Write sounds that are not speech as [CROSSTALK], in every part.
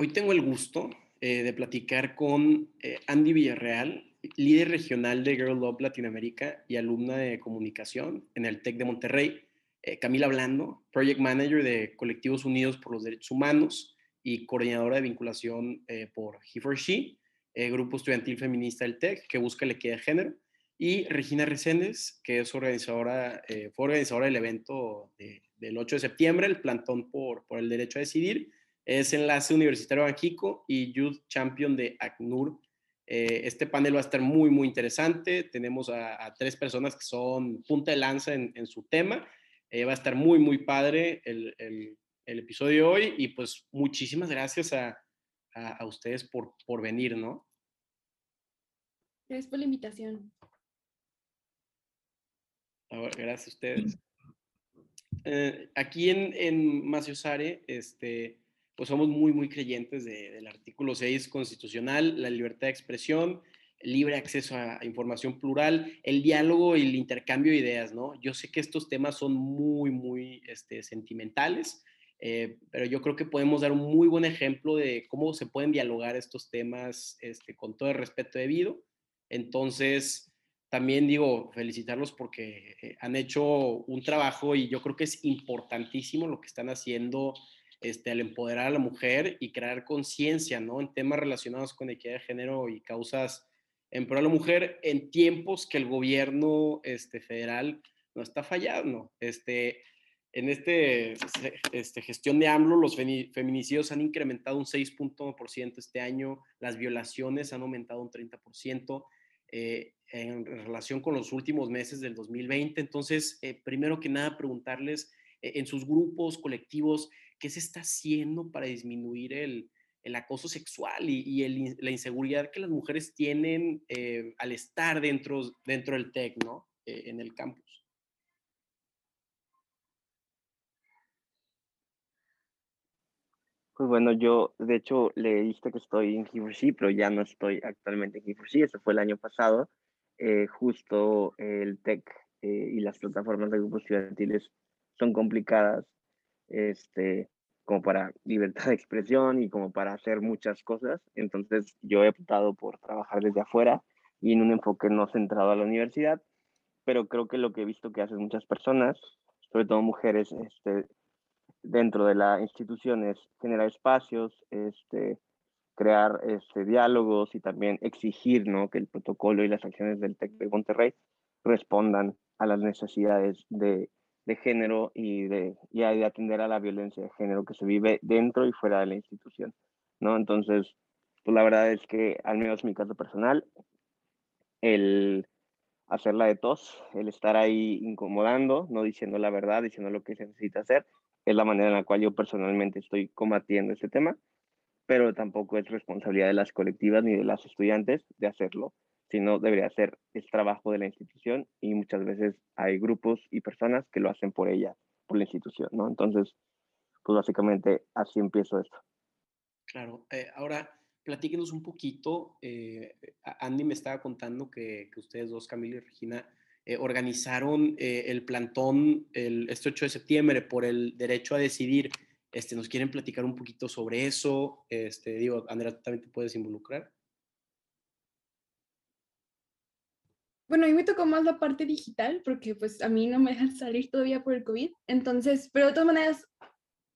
Hoy tengo el gusto eh, de platicar con eh, Andy Villarreal, líder regional de Girl Love Latinoamérica y alumna de comunicación en el TEC de Monterrey. Eh, Camila Blando, Project Manager de Colectivos Unidos por los Derechos Humanos y coordinadora de vinculación por He for She, grupo estudiantil feminista del TEC que busca la equidad de género. Y Regina Reséndez, que es organizadora, fue organizadora del evento del 8 de septiembre, el plantón por, por el derecho a decidir, es enlace universitario Banjico y Youth Champion de ACNUR. Eh, este panel va a estar muy, muy interesante. Tenemos a, tres personas que son punta de lanza en, su tema. Eh, va a estar muy, muy padre el, episodio de hoy y pues muchísimas gracias a, ustedes por, por venir, ¿no? Gracias por la invitación. gracias a ustedes. Eh, aquí en, en Maciosare, este, pues somos muy, muy creyentes del artículo 6 constitucional, la libertad de expresión, libre acceso a, información plural, el diálogo y el intercambio de ideas, ¿no? Yo sé que estos temas son muy, muy este, sentimentales, eh, pero yo creo que podemos dar un muy buen ejemplo de cómo se pueden dialogar estos temas este, con todo el respeto debido. Entonces, también digo, felicitarlos porque eh, han hecho un trabajo y yo creo que es importantísimo lo que están haciendo este, al empoderar a la mujer y crear conciencia, ¿no? En temas relacionados con equidad de género y causas en pro de la mujer en tiempos que el gobierno este, federal no está fallando. Este, en este, este, gestión de AMLO, los feminicidios han incrementado un 6.1% este año, las violaciones han aumentado un 30%. Eh, en relación con los últimos meses del 2020. Entonces, eh, primero que nada, preguntarles en sus grupos, colectivos, ¿Qué se está haciendo para disminuir el, acoso sexual y, la inseguridad que las mujeres tienen eh, al estar dentro, dentro del TEC, ¿no? Eh, en el campus. Pues bueno, yo de hecho le diste que estoy en he pero ya no estoy actualmente en he eso fue el año pasado. Eh, justo el TEC y las plataformas de grupos estudiantiles son complicadas este, como para libertad de expresión y como para hacer muchas cosas. Entonces yo he optado por trabajar desde afuera y en un enfoque no centrado a la universidad, pero creo que lo que he visto que hacen muchas personas, sobre todo mujeres, este, dentro de la institución es generar espacios, este, crear este, diálogos y también exigir ¿no? que el protocolo y las acciones del TEC de Monterrey respondan a las necesidades de de género y de, y de atender a la violencia de género que se vive dentro y fuera de la institución, ¿no? Entonces, pues la verdad es que, al menos en mi caso personal, el hacerla de tos, el estar ahí incomodando, no diciendo la verdad, diciendo lo que se necesita hacer, es la manera en la cual yo personalmente estoy combatiendo este tema, pero tampoco es responsabilidad de las colectivas ni de las estudiantes de hacerlo sino debería ser el trabajo de la institución y muchas veces hay grupos y personas que lo hacen por ella, por la institución, ¿no? Entonces, pues básicamente así empiezo esto. Claro, eh, ahora platíquenos un poquito, eh, Andy me estaba contando que, ustedes dos, Camila y Regina, eh, organizaron el plantón el, este 8 de septiembre por el derecho a decidir. Este, ¿Nos quieren platicar un poquito sobre eso? Este, digo, Andrea, ¿también te puedes involucrar? Bueno, a mí me tocó más la parte digital porque pues a mí no me dejan salir todavía por el COVID. Entonces, pero de todas maneras,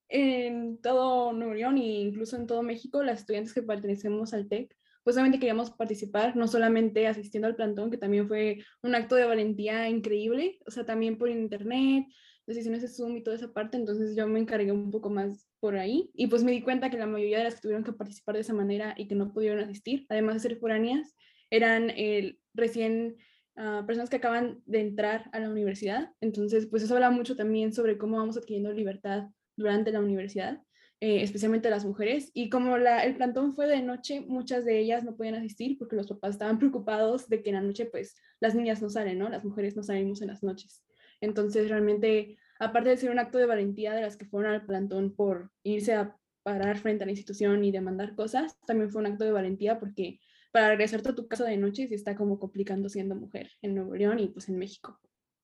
en todo Nuevo León e incluso en todo México, las estudiantes que pertenecemos al TEC, pues obviamente queríamos participar, no solamente asistiendo al plantón, que también fue un acto de valentía increíble, o sea, también por internet, decisiones de Zoom y toda esa parte, entonces yo me encargué un poco más por ahí y pues me di cuenta que la mayoría de las que tuvieron que participar de esa manera y que no pudieron asistir, además de ser foráneas, eran el recién personas que acaban de entrar a la universidad. Entonces, pues eso habla mucho también sobre cómo vamos adquiriendo libertad durante la universidad, eh, especialmente las mujeres. Y como el plantón fue de noche, muchas de ellas no podían asistir porque los papás estaban [LAUGHS] preocupados de que en la noche, pues, las niñas no salen, ¿no? Las mujeres no salimos en las noches. Entonces, realmente, aparte de ser un acto de valentía de las que fueron al plantón por irse a parar frente a la institución y demandar cosas, también fue un acto de valentía porque para regresarte a tu casa de noche si está como complicando siendo mujer en Nuevo León y pues en México.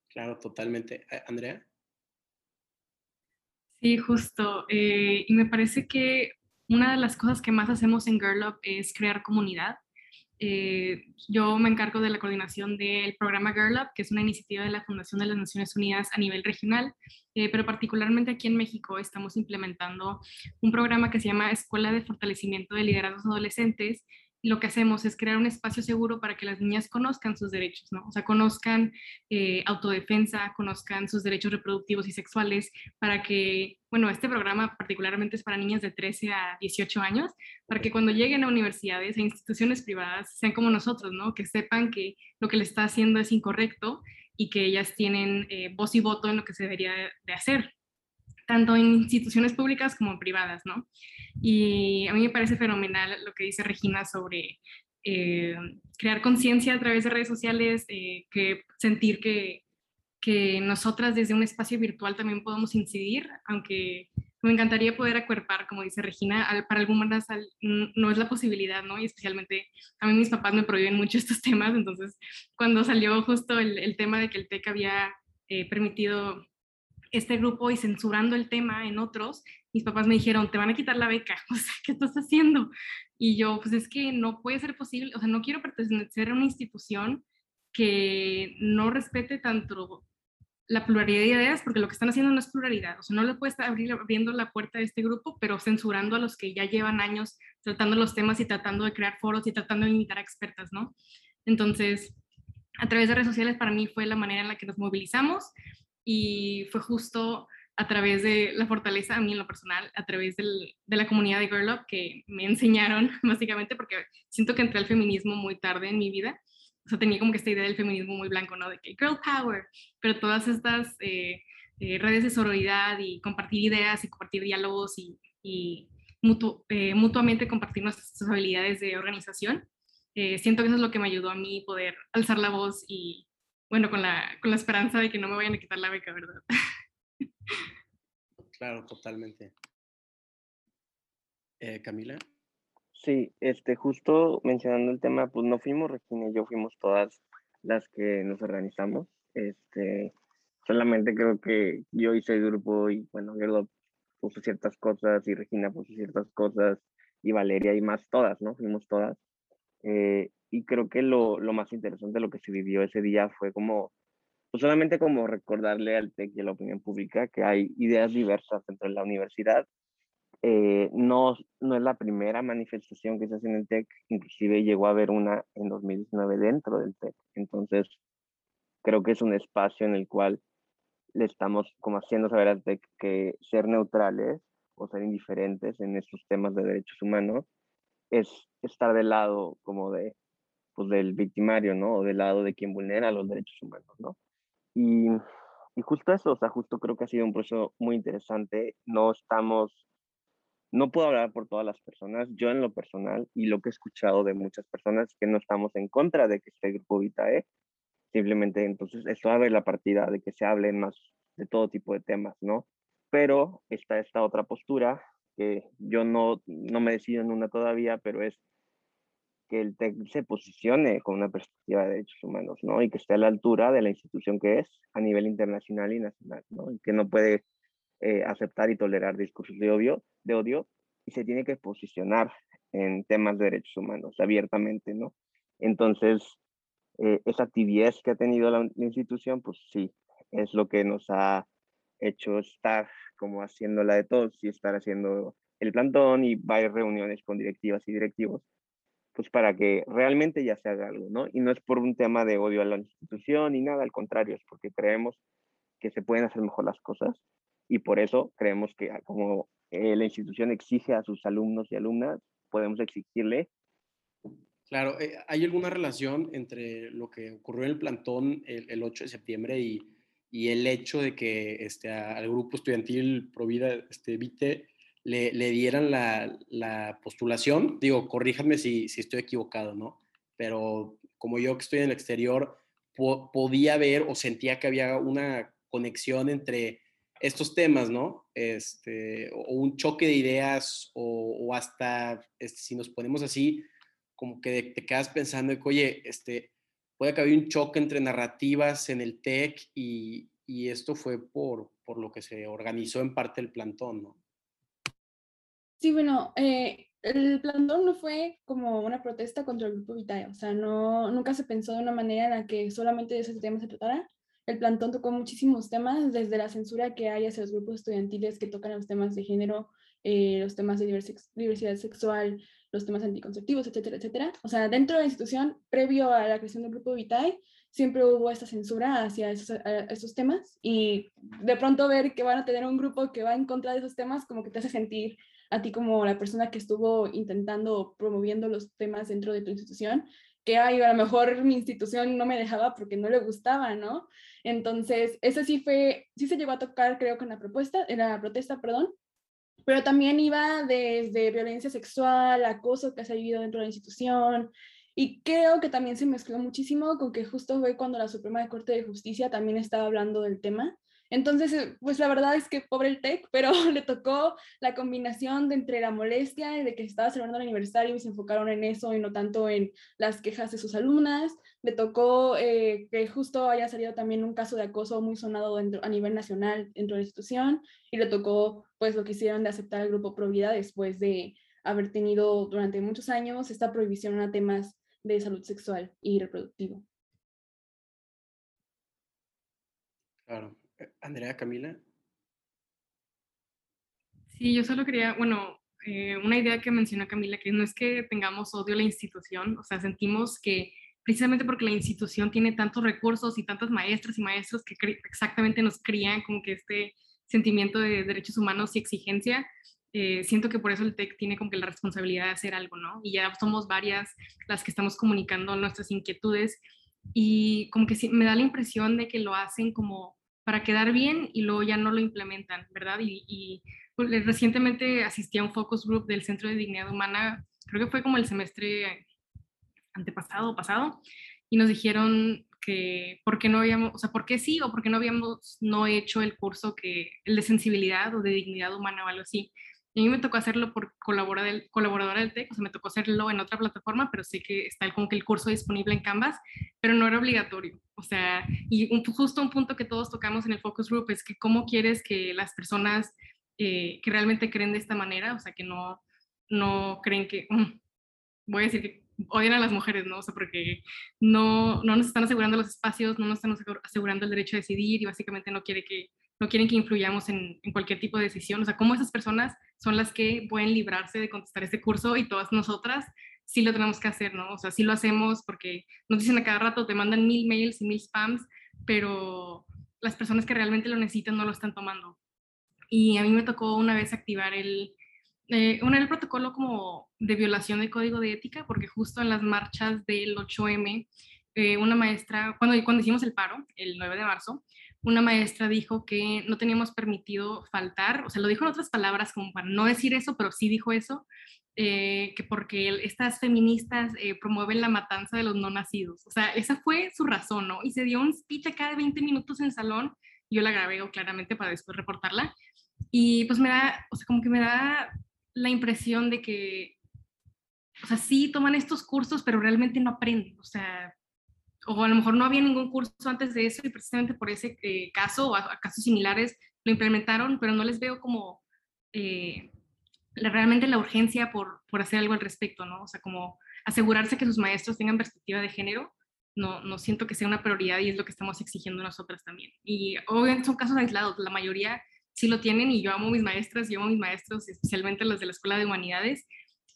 Claro, totalmente. Andrea. Sí, justo. Eh, y me parece que una de las cosas que más hacemos en Girl Up es crear comunidad. Eh, yo me encargo de la coordinación del programa Girl Up, que es una iniciativa de la Fundación de las Naciones Unidas a nivel regional, eh, pero particularmente aquí en México estamos implementando un programa que se llama Escuela de Fortalecimiento de Liderazgos Adolescentes, lo que hacemos es crear un espacio seguro para que las niñas conozcan sus derechos, ¿no? O sea, conozcan eh, autodefensa, conozcan sus derechos reproductivos y sexuales, para que, bueno, este programa particularmente es para niñas de 13 a 18 años, para que cuando lleguen a universidades, a instituciones privadas, sean como nosotros, ¿no? Que sepan que lo que le está haciendo es incorrecto y que ellas tienen eh, voz y voto en lo que se debería de hacer, tanto en instituciones públicas como privadas, ¿no? Y a mí me parece fenomenal lo que dice Regina sobre eh, crear conciencia a través de redes sociales, eh, que sentir que, que nosotras desde un espacio virtual también podemos incidir, aunque me encantaría poder acuerpar, como dice Regina, para algunas no es la posibilidad, ¿no? Y especialmente a mí mis papás me prohíben mucho [LAUGHS] estos temas, entonces cuando salió justo el, el tema de que el TEC había eh, permitido este grupo y censurando el tema en otros, mis papás me dijeron, te van a quitar la beca, [LAUGHS] o sea, ¿qué estás haciendo? Y yo, pues es que no puede ser posible, o sea, no quiero pertenecer a una institución que no respete tanto la pluralidad de ideas, porque lo que están haciendo no es pluralidad, o sea, no le puede estar abriendo la puerta a este grupo, pero censurando a los que ya llevan años tratando los temas y tratando de crear foros y tratando de invitar a expertas, ¿no? Entonces, a través de redes sociales para mí fue la manera en la que nos movilizamos y fue justo a través de la fortaleza, a mí en lo personal, a través del, de la comunidad de Girl Up que me [LAUGHS] enseñaron, básicamente, porque siento que entré al feminismo muy tarde en mi vida. O sea, tenía como que esta idea del feminismo muy blanco, ¿no? De que Girl Power, pero todas estas eh, eh, redes de sororidad y compartir ideas y compartir diálogos y, y eh, mutuamente compartir nuestras habilidades de organización, siento que eso es lo que me ayudó a mí poder alzar la voz y, bueno, con la, con la esperanza de que no me vayan a quitar la beca, ¿verdad? [LAUGHS] Claro, totalmente. Eh, Camila. Sí, este, justo mencionando el tema, pues no fuimos Regina y yo, fuimos todas las que nos organizamos. Este, solamente creo que yo hice el grupo y bueno, yo puso ciertas cosas y Regina puso ciertas cosas y Valeria y más todas, ¿no? Fuimos todas. Eh, y creo que lo, lo, más interesante de lo que se vivió ese día fue como, pues solamente como recordarle al TEC y a la opinión pública que hay ideas diversas dentro de la universidad. Eh, no, no es la primera manifestación que se hace en el TEC, inclusive llegó a haber una en 2019 dentro del TEC. Entonces, creo que es un espacio en el cual le estamos como haciendo saber al TEC que ser neutrales o ser indiferentes en estos temas de derechos humanos es estar del lado como de pues, del victimario, ¿no? O del lado de quien vulnera los derechos humanos, ¿no? Y, y justo eso, o sea, justo creo que ha sido un proceso muy interesante. No estamos, no puedo hablar por todas las personas, yo en lo personal y lo que he escuchado de muchas personas que no estamos en contra de que este grupo Vitae, simplemente entonces esto abre la partida de que se hablen más de todo tipo de temas, ¿no? Pero está esta otra postura que yo no, no me decido en una todavía, pero es que el TEC se posicione con una perspectiva de derechos humanos, ¿no? Y que esté a la altura de la institución que es a nivel internacional y nacional, ¿no? Que no puede eh, aceptar y tolerar discursos de odio, de odio y se tiene que posicionar en temas de derechos humanos abiertamente, ¿no? Entonces, eh, esa tibieza que ha tenido la, la, institución, pues sí, es lo que nos ha hecho estar como haciéndola de todos y estar haciendo el plantón y varias reuniones con directivas y directivos pues para que realmente ya se haga algo, ¿no? Y no es por un tema de odio a la institución ni nada, al contrario, es porque creemos que se pueden hacer mejor las cosas y por eso creemos que ah, como eh, la institución exige a sus alumnos y alumnas, podemos exigirle. Claro, eh, ¿hay alguna relación entre lo que ocurrió en el plantón el, 8 de septiembre y, y, el hecho de que este, al grupo estudiantil Provida este, Vite le, dieran la, la, postulación. Digo, corríjanme si, estoy equivocado, ¿no? Pero como yo que estoy en el exterior, podía ver o sentía que había una conexión entre estos temas, ¿no? Este, o un choque de ideas o, hasta, este, si nos ponemos así, como que te quedas pensando que, oye, este, puede que un choque entre narrativas en el TEC y, y esto fue por, por lo que se organizó en parte el plantón, ¿no? Sí, bueno, eh, el plantón no fue como una protesta contra el grupo Vitae, o sea, no, nunca se pensó de una manera en la que solamente de ese tema se tratara. El plantón tocó muchísimos temas, desde la censura que hay hacia los grupos estudiantiles que tocan los temas de género, eh, los temas de diversidad sexual, los temas anticonceptivos, etcétera, etcétera. O sea, dentro de la institución, previo a la creación del grupo Vitae, siempre hubo esta censura hacia esos, esos, temas y de pronto ver que van a tener un grupo que va en contra de esos temas como que te hace sentir a ti como la persona que estuvo intentando promoviendo los temas dentro de tu institución, que ay, a lo mejor mi institución no me dejaba porque no le gustaba, ¿no? Entonces, eso sí fue, sí se llegó a tocar, creo en la propuesta, en la protesta, perdón, pero también iba desde violencia sexual, acoso que se ha vivido dentro de la institución, y creo que también se mezcló muchísimo con que justo fue cuando la Suprema Corte de Justicia también estaba hablando del tema. Entonces, eh, pues la verdad es que pobre el TEC, pero [LAUGHS] le tocó la combinación de entre la molestia y de que estaba celebrando el aniversario y se enfocaron en eso y no tanto en las quejas de sus alumnas. Le tocó eh, que justo haya salido también un caso de acoso muy sonado a nivel nacional dentro de la institución y le tocó pues lo que hicieron de aceptar el grupo Provida después de haber tenido durante muchos años esta prohibición a temas de salud sexual y reproductiva. Claro. Andrea, Camila. Sí, yo solo quería, bueno, eh, una idea que mencionó Camila, que no es que tengamos odio a la institución, o sea, sentimos que precisamente porque la institución tiene tantos recursos y tantas maestras y maestros que exactamente nos crían como que este sentimiento de derechos humanos y exigencia, eh, siento que por eso el TEC tiene como que la responsabilidad de hacer algo, ¿no? Y ya somos varias las que estamos comunicando nuestras inquietudes y como que sí, me da la impresión de que lo hacen como para quedar bien y luego ya no lo implementan, ¿verdad? Y, pues, recientemente asistí a un focus group del Centro de Dignidad Humana, creo que fue como el semestre antepasado o pasado, y nos dijeron que por qué no habíamos, o sea, por qué sí o por qué no habíamos no hecho el curso que, el de sensibilidad o de dignidad humana o algo así. Y a mí me tocó hacerlo por colaboradora del TEC, o sea, me tocó hacerlo en otra plataforma, pero sé que está como que el curso disponible en Canvas, pero no era obligatorio. O sea, y justo un punto que todos tocamos en el focus group es que cómo quieres que las personas eh, que realmente creen de esta manera, o sea, que no, no creen que, mm, voy a decir que odian a las mujeres, ¿no? O sea, porque no, no nos están asegurando los espacios, no nos están asegurando el derecho a decidir y básicamente no quiere que no quieren que influyamos en, en, cualquier tipo de decisión. O sea, cómo esas personas son las que pueden librarse de contestar este curso y todas nosotras sí lo tenemos que hacer, ¿no? O sea, sí lo hacemos porque nos dicen a cada rato, te mandan mil mails y mil spams, pero las personas que realmente lo necesitan no lo están tomando. Y a mí me tocó una vez activar el, eh, el protocolo como de violación del código de ética, porque justo en las marchas del 8M, eh, una maestra, cuando, cuando hicimos el paro, el 9 de marzo, una maestra dijo que no teníamos permitido faltar, o sea, lo dijo en otras palabras como para no decir eso, pero sí dijo eso, eh, que porque estas feministas eh, promueven la matanza de los no nacidos. O sea, esa fue su razón, ¿no? Y se dio un speech a cada 20 minutos en salón, yo la grabé claramente para después reportarla, y pues me da, o sea, como que me da la impresión de que, o sea, sí toman estos cursos, pero realmente no aprenden, o sea, o a lo mejor no había ningún curso antes de eso y precisamente por ese eh, caso o a, casos similares lo implementaron, pero no les veo como eh, realmente la urgencia por, por, hacer algo al respecto, ¿no? O sea, como asegurarse que sus maestros tengan perspectiva de género, no, no siento que sea una prioridad y es lo que estamos exigiendo nosotras también. Y obviamente son casos aislados, la mayoría sí lo tienen y yo amo mis maestras, yo amo mis maestros, especialmente los de la Escuela de Humanidades,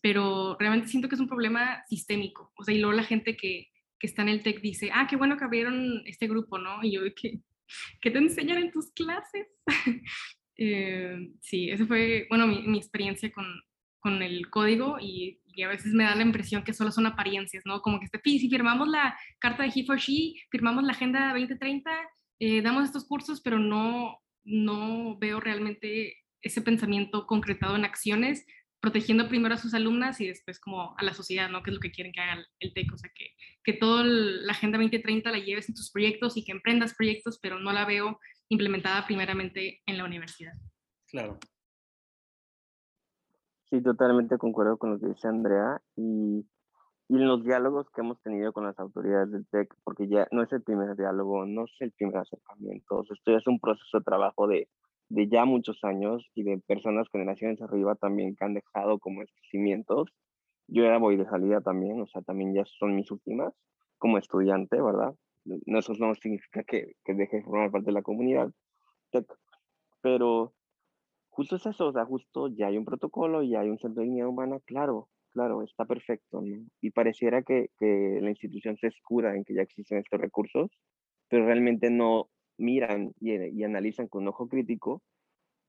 pero realmente siento que es un problema sistémico. O sea, y luego la gente que, que está en el TEC dice, ah, qué bueno que abrieron este grupo, ¿no? Y yo, ¿qué, qué te enseñan en tus clases? [LAUGHS] eh, sí, esa fue, bueno, mi, mi experiencia con, con, el código y, y, a veces me da la impresión que solo son apariencias, ¿no? Como que este, si firmamos la carta de He for She, firmamos la Agenda 2030, eh, damos estos cursos, pero no, no veo realmente ese pensamiento concretado en acciones protegiendo primero a sus alumnas y después como a la sociedad, ¿no? Que es lo que quieren que haga el TEC, o sea, que, que toda la Agenda 2030 la lleves en tus proyectos y que emprendas proyectos, pero no la veo implementada primeramente en la universidad. Claro. Sí, totalmente concuerdo con lo que dice Andrea y, y en los diálogos que hemos tenido con las autoridades del TEC, porque ya no es el primer diálogo, no es el primer acercamiento, esto ya es un proceso de trabajo de de ya muchos años y de personas generaciones arriba también que han dejado como estos cimientos. Yo ya voy de salida también, o sea, también ya son mis últimas como estudiante, ¿verdad? No, eso no significa que, que deje de formar parte de la comunidad, pero justo es eso, o justo ya hay un protocolo, ya hay un centro de dignidad humana, claro, claro, está perfecto. Y pareciera que, que la institución se escuda en que ya existen estos recursos, pero realmente no miran y, y, analizan con ojo crítico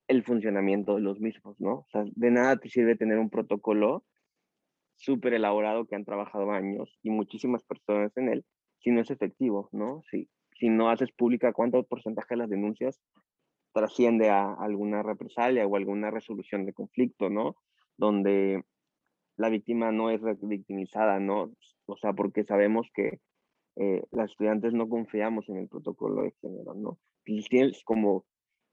el funcionamiento de los mismos, ¿no? O sea, de nada te sirve tener un protocolo súper elaborado que han trabajado años y muchísimas personas en él, si no es efectivo, ¿no? Si, si no haces pública cuánto porcentaje de las denuncias trasciende a alguna represalia o alguna resolución de conflicto, ¿no? Donde la víctima no es victimizada, ¿no? O sea, porque sabemos que eh, las estudiantes no confiamos en el protocolo de género, ¿no? Tienes como,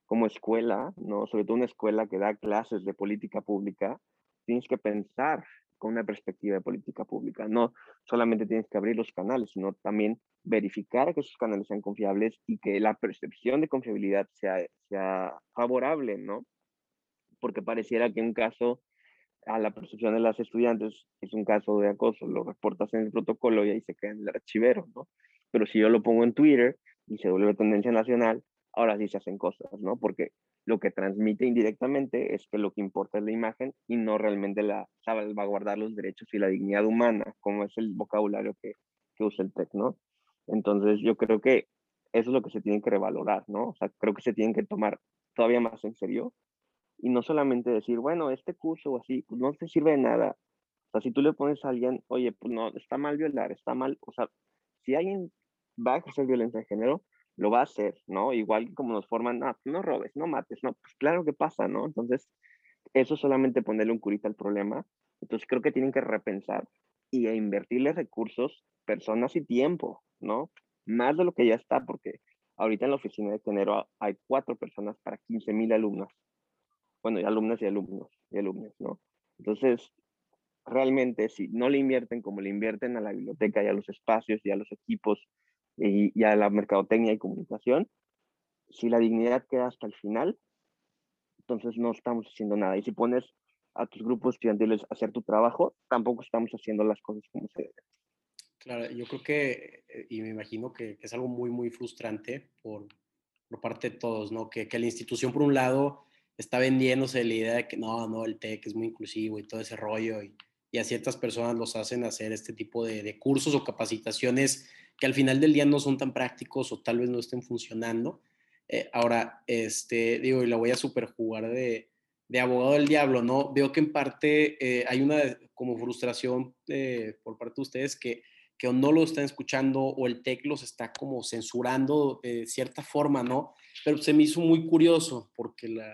como escuela, ¿no? Sobre todo una escuela que da clases de política pública, tienes que pensar con una perspectiva de política pública. No solamente tienes que abrir los canales, sino también verificar que esos canales sean confiables y que la percepción de confiabilidad sea, sea favorable, ¿no? Porque pareciera que un caso a la percepción de las estudiantes es un caso de acoso, lo reportas en el protocolo y ahí se queda en el archivero, ¿no? Pero si yo lo pongo en Twitter y se vuelve tendencia nacional, ahora sí se hacen cosas, ¿no? Porque lo que transmite indirectamente es que lo que importa es la imagen y no realmente la salvaguardar los derechos y la dignidad humana, como es el vocabulario que, que usa el TEC, ¿no? Entonces yo creo que eso es lo que se tiene que revalorar, ¿no? O sea, creo que se tienen que tomar todavía más en serio y no solamente decir, bueno, este curso o así, pues no te sirve de nada. O sea, si tú le pones a alguien, oye, pues no, está mal violar, está mal, o sea, si alguien va a ejercer violencia de género, lo va a hacer, ¿no? Igual como nos forman, no, no robes, no mates, no, pues claro que pasa, ¿no? Entonces, eso solamente ponerle un curita al problema. Entonces, creo que tienen que repensar y invertirle recursos, personas y tiempo, ¿no? Más de lo que ya está, porque ahorita en la oficina de género hay cuatro personas para 15 mil alumnos. Bueno, y alumnas y alumnos y alumnos, ¿no? Entonces, realmente, si no le invierten como le invierten a la biblioteca y a los espacios y a los equipos y, a la mercadotecnia y comunicación, si la dignidad queda hasta el final, entonces no estamos haciendo nada. Y si pones a tus grupos estudiantiles a hacer tu trabajo, tampoco estamos haciendo las cosas como se deben. Claro, yo creo que, eh, y me imagino que, es algo muy, muy frustrante por, por parte de todos, ¿no? Que, que, la institución, por un lado, está vendiéndose la idea de que no, no, el TEC es muy inclusivo y todo ese rollo, y, y a ciertas personas los hacen hacer este tipo de, de cursos o capacitaciones que al final del día no son tan prácticos o tal vez no estén funcionando. Eh, ahora, este, digo, y la voy a superjugar de, de abogado del diablo, ¿no? Veo que en parte eh, hay una como frustración eh, por parte de ustedes que, que no lo están escuchando o el TEC los está como censurando de cierta forma, ¿no? Pero se me hizo muy curioso porque la,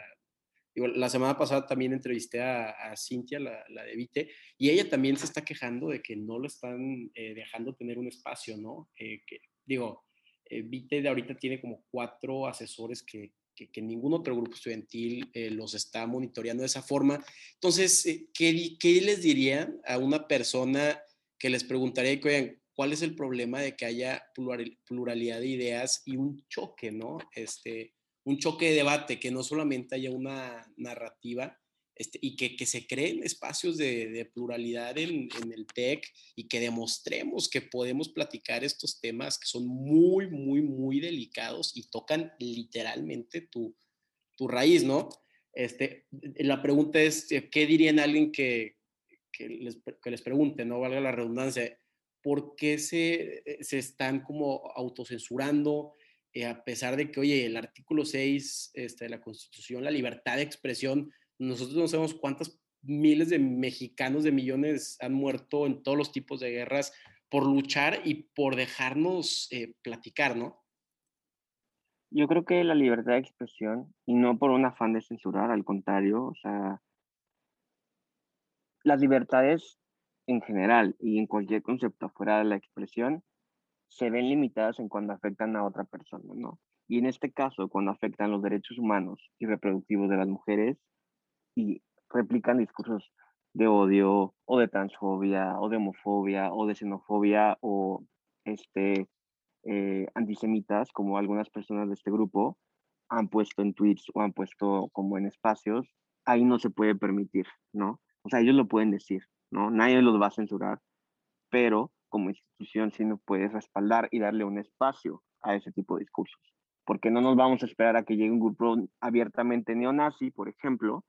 la semana pasada también entrevisté a, Cintia, la, de Vite, y ella también se está quejando de que no lo están eh, dejando tener un espacio, ¿no? Eh, que, digo, eh, Vite de ahorita tiene como cuatro asesores que, que, ningún otro grupo estudiantil los está monitoreando de esa forma. Entonces, ¿qué, ¿qué, les diría a una persona que les preguntaría, ¿cuál es el problema de que haya pluralidad de ideas y un choque, ¿no? Este, un choque de debate, que no solamente haya una narrativa este, y que, que, se creen espacios de, pluralidad en, en, el TEC y que demostremos que podemos platicar estos temas que son muy, muy, muy delicados y tocan literalmente tu, tu raíz, ¿no? Este, la pregunta es, eh, ¿qué dirían alguien que, que, les, que les pregunte, no valga la redundancia, ¿por qué se, eh, se están como autocensurando? Eh, a pesar de que, oye, el artículo 6 este, de la Constitución, la libertad de expresión, nosotros no sabemos cuántas miles de mexicanos, de millones han muerto en todos los tipos de guerras por luchar y por dejarnos eh, platicar, ¿no? Yo creo que la libertad de expresión, y no por un afán de censurar, al contrario, o sea, las libertades en general y en cualquier concepto fuera de la expresión se ven limitadas en cuando afectan a otra persona, ¿no? Y en este caso, cuando afectan los derechos humanos y reproductivos de las mujeres y replican discursos de odio o de transfobia o de homofobia o de xenofobia o este, eh, antisemitas, como algunas personas de este grupo, han puesto en tweets o han puesto como en espacios, ahí no se puede permitir, ¿no? O sea, ellos lo pueden decir, ¿no? Nadie los va a censurar, pero como institución sí nos puede respaldar y darle un espacio a ese tipo de discursos. Porque no nos vamos a esperar a que llegue un grupo abiertamente neonazi, por ejemplo,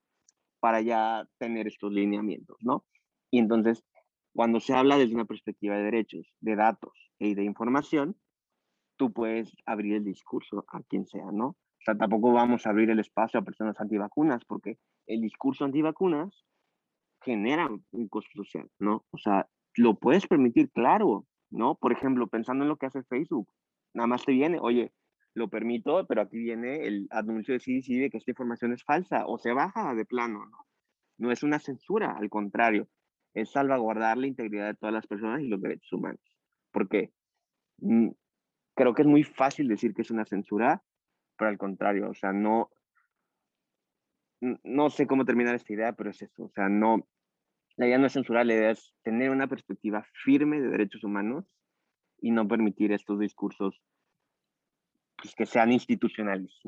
para ya tener estos lineamientos, ¿no? Y entonces, cuando se habla desde una perspectiva de derechos, de datos y de información, tú puedes abrir el discurso a quien sea, ¿no? O sea, tampoco vamos a abrir el espacio a personas antivacunas, porque el discurso antivacunas genera un costo ¿no? O sea, lo puedes permitir, claro, ¿no? Por ejemplo, pensando en lo que hace Facebook, nada más te viene, oye, lo permito, pero aquí viene el anuncio de CDC de que esta información es falsa o se baja de plano, ¿no? No es una censura, al contrario, es salvaguardar la integridad de todas las personas y los derechos humanos. Porque mm, creo que es muy fácil decir que es una censura, pero al contrario, o sea, no, no sé cómo terminar esta idea, pero es eso, o sea, no, la idea no es censurar, la idea es tener una perspectiva firme de derechos humanos y no permitir estos discursos pues, que sean institucionales.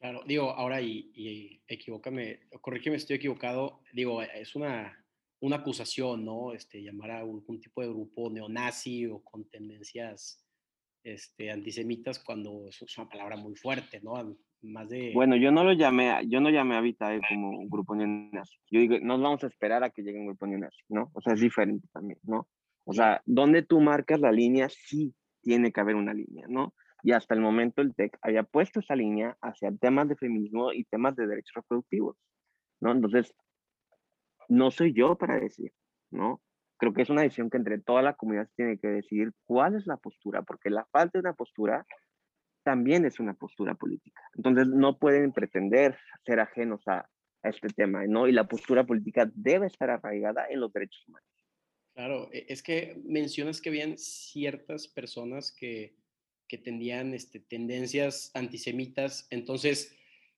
Claro, digo, ahora y, y equivócame, corrígeme estoy equivocado, digo, es una, una acusación, ¿no? Este, llamar a algún tipo de grupo neonazi o con tendencias este, antisemitas cuando es una palabra muy fuerte, ¿no? Más de... Bueno, yo no lo llamé, yo no llamé a Vitae como un grupo neonazi. Yo digo, nos vamos a esperar a que llegue un grupo neonazi, ¿no? O sea, es diferente también, ¿no? O sea, donde tú marcas la línea, sí tiene que haber una línea, ¿no? Y hasta el momento el TEC había puesto esa línea hacia temas de feminismo y temas de derechos reproductivos, ¿no? Entonces, no soy yo para decir, ¿no? Creo que es una decisión que entre toda la comunidad se tiene que decidir cuál es la postura, porque la falta de una postura también es una postura política. Entonces, no pueden pretender ser ajenos a, a este tema, ¿no? Y la postura política debe estar arraigada en los derechos humanos. Claro, e, es que mencionas que habían ciertas personas que, que tendían este, tendencias antisemitas, entonces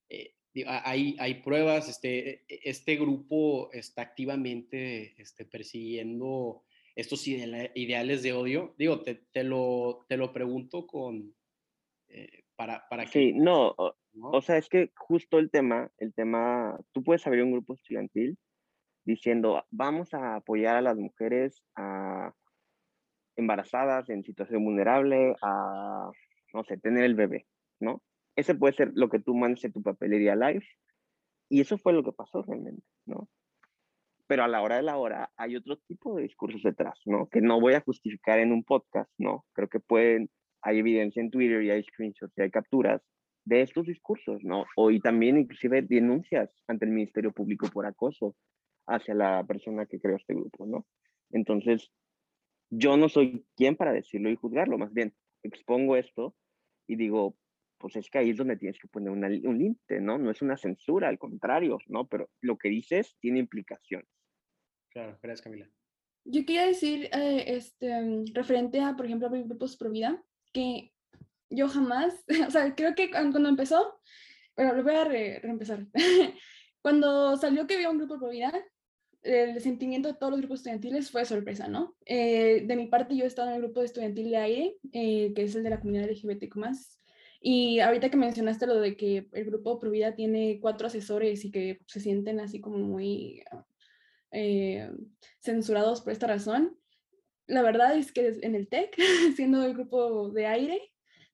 eh, hay, hay pruebas, este, e, este grupo está activamente este, persiguiendo estos ideales de odio. Digo, te, te, lo, te lo pregunto con, eh, para, para que... Sí, no, o, no, o sea, es que justo el tema, el tema, tú puedes abrir un grupo estudiantil diciendo, vamos a apoyar a las mujeres a embarazadas en situación vulnerable, a, no sé, tener el bebé, ¿no? Ese puede ser lo que tú mandes en tu papelería live. Y eso fue lo que pasó realmente, ¿no? Pero a la hora de la hora hay otro tipo de discursos detrás, ¿no? Que no voy a justificar en un podcast, ¿no? Creo que pueden, hay evidencia en Twitter y hay screenshots y hay capturas de estos discursos, ¿no? O y también inclusive denuncias ante el Ministerio Público por acoso hacia la persona que creó este grupo, ¿no? Entonces, yo no soy quien para decirlo y juzgarlo, más bien expongo esto y digo, pues es que ahí es donde tienes que poner una, un límite, ¿no? No es una censura, al contrario, ¿no? Pero lo que dices tiene implicaciones. Claro, gracias Camila. Yo quería decir, eh, este, referente a, por ejemplo, a grupos pro vida, que yo jamás, [LAUGHS] o sea, creo que cuando empezó, bueno, lo voy a re reempezar. [LAUGHS] cuando salió que había un grupo pro vida, el sentimiento de todos los grupos estudiantiles fue sorpresa, ¿no? Eh, de mi parte, yo he estado en el grupo estudiantil de aire, eh, que es el de la comunidad LGBTQ+, y ahorita que mencionaste lo de que el grupo Provida tiene cuatro asesores y que se sienten así como muy eh, censurados por esta razón, la verdad es que en el TEC, [LAUGHS] siendo el grupo de aire,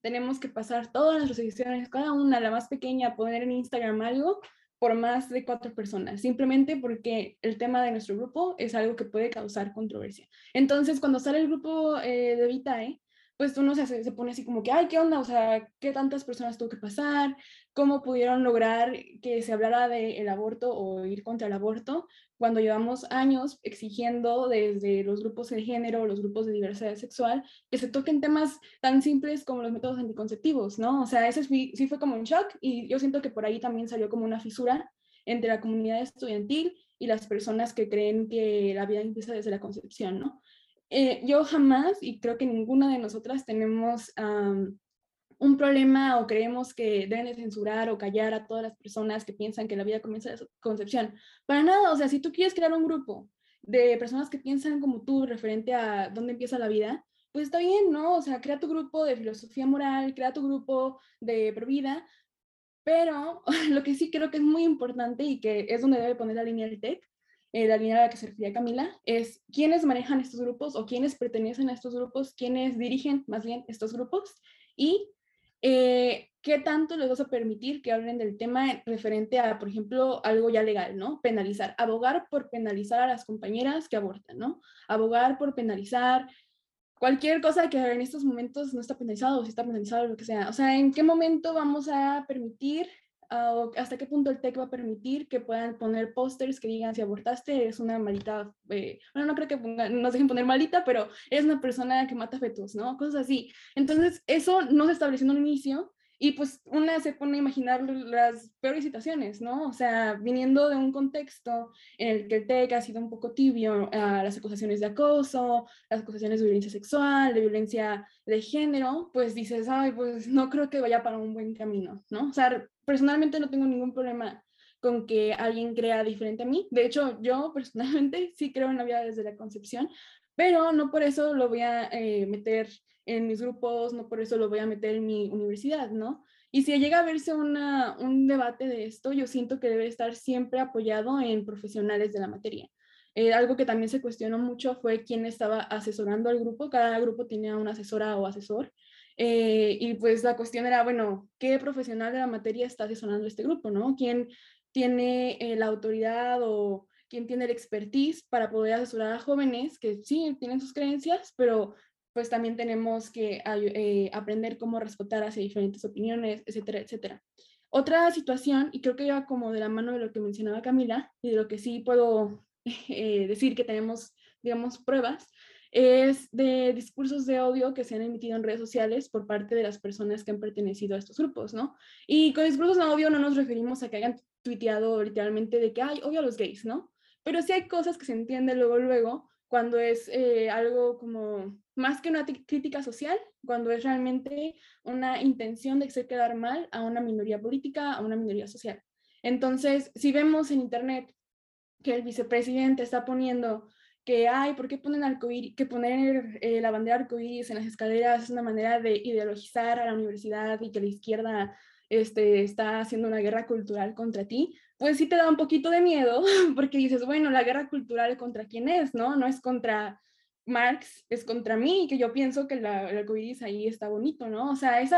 tenemos que pasar todas las decisiones, cada una, la más pequeña, poner en Instagram algo, por más de cuatro personas, simplemente porque el tema de nuestro grupo es algo que puede causar controversia. Entonces, cuando sale el grupo eh, de Vitae, pues uno se, se pone así como que, ay, ¿qué onda? O sea, ¿qué tantas personas tuvo que pasar? ¿Cómo pudieron lograr que se hablara del aborto o ir contra el aborto cuando llevamos años exigiendo desde los grupos de género, los grupos de diversidad sexual, que se toquen temas tan simples como los métodos anticonceptivos, ¿no? O sea, ese sí, sí fue como un shock y yo siento que por ahí también salió como una fisura entre la comunidad estudiantil y las personas que creen que la vida empieza desde la concepción, ¿no? Eh, yo jamás, y creo que ninguna de nosotras tenemos un problema o creemos que deben censurar o callar a todas las personas que piensan que la vida comienza de concepción. Para nada, o sea, si tú quieres crear un grupo de personas que piensan como tú referente a dónde empieza la vida, pues está bien, ¿no? O sea, crea tu grupo de filosofía moral, crea tu grupo de vida, Pero [LAUGHS] lo que sí creo que es muy importante y que es donde debe poner la línea del TEC, eh, la línea a la que se refería Camila, es quiénes manejan estos grupos o quiénes pertenecen a estos grupos, quiénes dirigen más bien estos grupos y eh, qué tanto les vas a permitir que hablen del tema referente a, por ejemplo, algo ya legal, ¿no? Penalizar, abogar por penalizar a las compañeras que abortan, ¿no? Abogar por penalizar cualquier cosa que en estos momentos no está penalizado o si está penalizado lo que sea. O sea, ¿en qué momento vamos a permitir o hasta qué punto el TEC va a permitir que puedan poner pósters que digan si abortaste eres una malita, eh, bueno, no creo que nos dejen poner malita, pero eres una persona que mata fetos, ¿no? Cosas así. Entonces, eso no se estableció en un inicio y pues una se pone a imaginar las peores situaciones, ¿no? O sea, viniendo de un contexto en el que el TEC ha sido un poco tibio a las acusaciones de acoso, las acusaciones de violencia sexual, de violencia de género, pues dices, ay, pues no creo que vaya para un buen camino, ¿no? O sea, personalmente no tengo ningún problema con que alguien crea diferente a mí. De hecho, yo [LAUGHS] personalmente sí creo en la vida desde la concepción, pero no por eso lo voy a eh, meter en mis grupos, no por eso lo voy a meter en mi universidad, ¿no? Y si llega a verse una, un debate de esto, yo siento que debe estar siempre apoyado en profesionales de la materia. Eh, algo que también se cuestionó mucho fue quién estaba asesorando al grupo. Cada grupo tenía una asesora o asesor. Eh, y pues la cuestión era, bueno, ¿qué profesional de la materia está asesorando este grupo, no? ¿Quién tiene eh, la autoridad o quién tiene el expertise para poder asesorar a jóvenes que sí tienen sus creencias, pero pues también tenemos que eh, aprender cómo respetar hacia diferentes opiniones, etcétera, etcétera. Otra situación, y creo que iba como de la mano de lo que mencionaba Camila, y de lo que sí puedo [LAUGHS] decir que tenemos, digamos, pruebas, es de discursos de odio que se han emitido en redes sociales por parte de las personas que han pertenecido a estos grupos, ¿no? Y con discursos de odio no nos referimos a que hayan tuiteado literalmente de que, hay odio a los gays, ¿no? Pero sí hay cosas que se entienden luego, luego, cuando es eh, algo como más que una crítica social, cuando es realmente una intención de hacer quedar mal a una minoría política, a una minoría social. Entonces, si vemos en Internet que el vicepresidente está poniendo que, ay, ¿por qué ponen arcoíris? Que poner eh, la bandera arcoíris en las escaleras es una manera de ideologizar a la universidad y que la izquierda este, está haciendo una guerra cultural contra ti, pues sí te da un poquito de miedo, [LAUGHS] porque dices, bueno, la guerra cultural contra quién es, ¿no? No es contra Marx, es contra mí, que yo pienso que la, el arcoíris ahí está bonito, ¿no? O sea, ese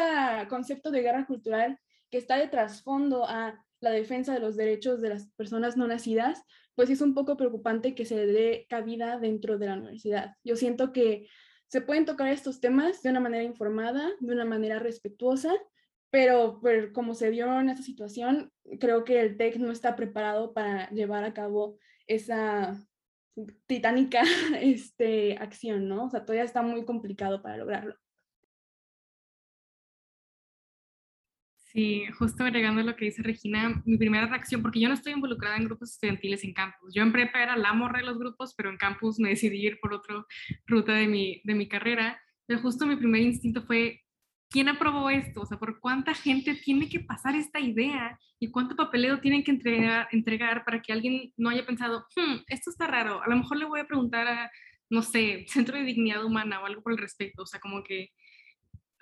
concepto de guerra cultural que está de trasfondo a la defensa de los derechos de las personas no nacidas, pues es un poco preocupante que se dé cabida dentro de la universidad. Yo siento que se pueden tocar estos temas de una manera informada, de una manera respetuosa, pero, como se dio en esa situación, creo que el TEC no está preparado para llevar a cabo esa titánica [LAUGHS] este, acción, ¿no? O sea, todavía está muy complicado para lograrlo. Sí, justo agregando lo que dice Regina, mi primera reacción, porque yo no estoy involucrada en grupos estudiantiles en campus. Yo en prepa era la morra de los grupos, pero en campus me decidí ir por otra ruta de mi, de mi carrera. Pero justo mi primer instinto fue, ¿quién aprobó esto? O sea, ¿por cuánta gente tiene que pasar esta idea y cuánto papeleo tienen que entregar, entregar para que alguien no haya pensado, hmm, esto está raro, a lo mejor le voy a preguntar a, no sé, Centro de Dignidad Humana o algo por el respecto. O sea, como que,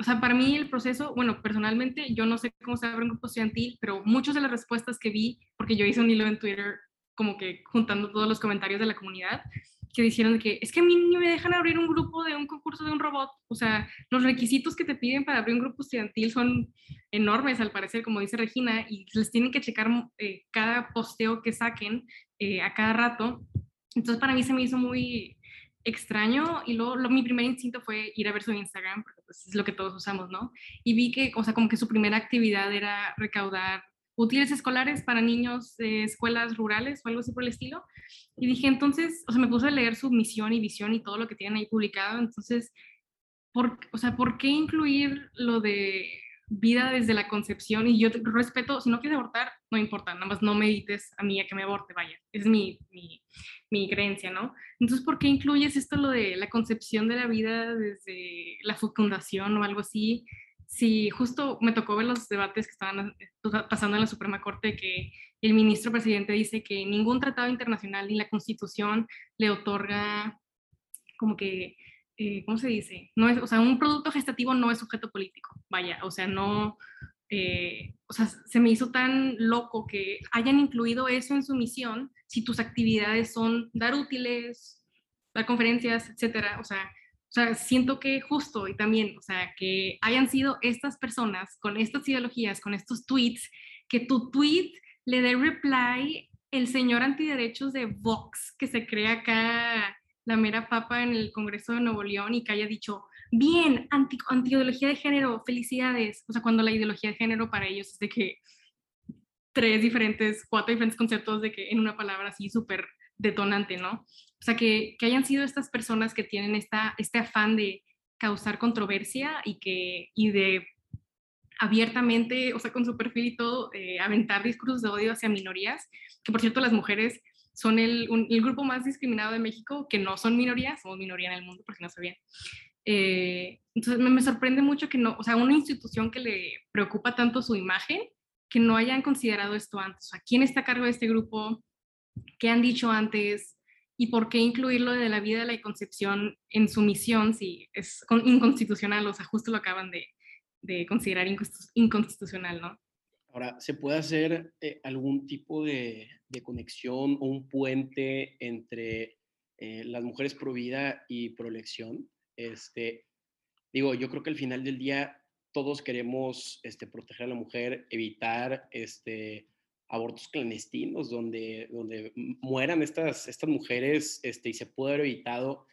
o sea, para mí el proceso, bueno, personalmente yo no sé cómo se abre un grupo estudiantil, pero muchas de las respuestas que vi, porque yo hice un hilo en Twitter como que juntando todos los comentarios de la comunidad, que dijeron que es que a mí no me dejan abrir un grupo de un concurso de un robot. O sea, los requisitos que te piden para abrir un grupo estudiantil son enormes, al parecer, como dice Regina, y les tienen que checar eh, cada posteo que saquen eh, a cada rato. Entonces, para mí se me hizo muy extraño y luego mi primer instinto fue ir a ver su Instagram, porque pues, es lo que todos usamos, ¿no? Y vi que, o sea, como que su primera actividad era recaudar útiles escolares para niños de escuelas rurales o algo así por el estilo. Y dije, entonces, o sea, me puse a leer su misión y visión y todo lo que tienen ahí publicado. Entonces, ¿por, o sea, ¿por qué incluir lo de vida desde la concepción? Y yo respeto, si no quieres abortar, no importa, nada más no me a mí a que me aborte, vaya. Es mi, mi, mi creencia, ¿no? Entonces, ¿por qué incluyes esto, lo de la concepción de la vida desde la fecundación o algo así? Sí, justo me tocó ver los debates que estaban eh, pasando en la Suprema Corte que el ministro presidente dice que ningún tratado internacional ni la constitución le otorga como que, eh, ¿cómo se dice? No es, o sea, un producto gestativo no es sujeto político, vaya, o sea, no, eh, o sea, se me hizo tan loco que hayan incluido eso en su misión si tus actividades son dar útiles, dar conferencias, etcétera. O sea, siento que justo y también, o sea, que hayan sido estas personas con estas ideologías, con estos tweets, que tu tweet le dé reply el señor antiderechos de Vox, que se cree acá la mera papa en el Congreso de Nuevo León y que haya dicho, bien, anti, ideología de género, felicidades. O sea, cuando la ideología de género para ellos es de que tres diferentes, cuatro diferentes conceptos de que en una palabra así súper detonante, ¿no? O sea, que, que, hayan sido estas personas que tienen esta, este afán de causar controversia y, que, y de abiertamente, o sea, con su perfil y todo, eh, aventar discursos de odio hacia minorías, que por cierto las mujeres son el, el, grupo más discriminado de México, que no son minorías, somos minoría en el mundo, porque no sabían. Eh, entonces me, me, sorprende mucho que no, o sea, una institución que le preocupa tanto su imagen, que no hayan considerado esto antes. O sea, ¿quién está a cargo de este grupo? ¿Qué han dicho antes? ¿Y por qué incluirlo de la vida de la concepción en su misión si es inconstitucional? O sea, justo lo acaban de, de considerar inconstitucional, ¿no? Ahora, ¿se puede hacer eh, algún tipo de, de, conexión o un puente entre eh, las mujeres pro vida y pro elección? Este, digo, yo creo que al final del día todos queremos este, proteger a la mujer, evitar este, abortos clandestinos donde, donde mueran estas, estas mujeres este, y se puede haber evitado.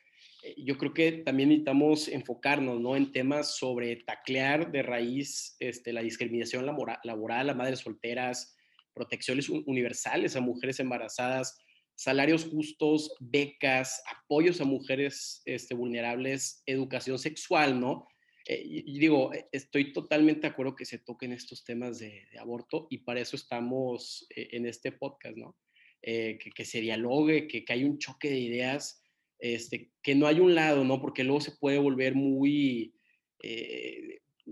Eh, yo creo que también necesitamos enfocarnos ¿no? en temas sobre taclear de raíz este, la discriminación laboral, a madres solteras, protecciones universales a mujeres embarazadas, salarios justos, becas, apoyos a mujeres este, vulnerables, educación sexual, ¿no? Eh, y, digo, eh, estoy totalmente de acuerdo que se toquen estos temas de, aborto y para eso estamos eh, en este podcast, ¿no? que, se dialogue, que, que hay un choque de ideas, este, que no hay un lado, ¿no? Porque luego se puede volver muy,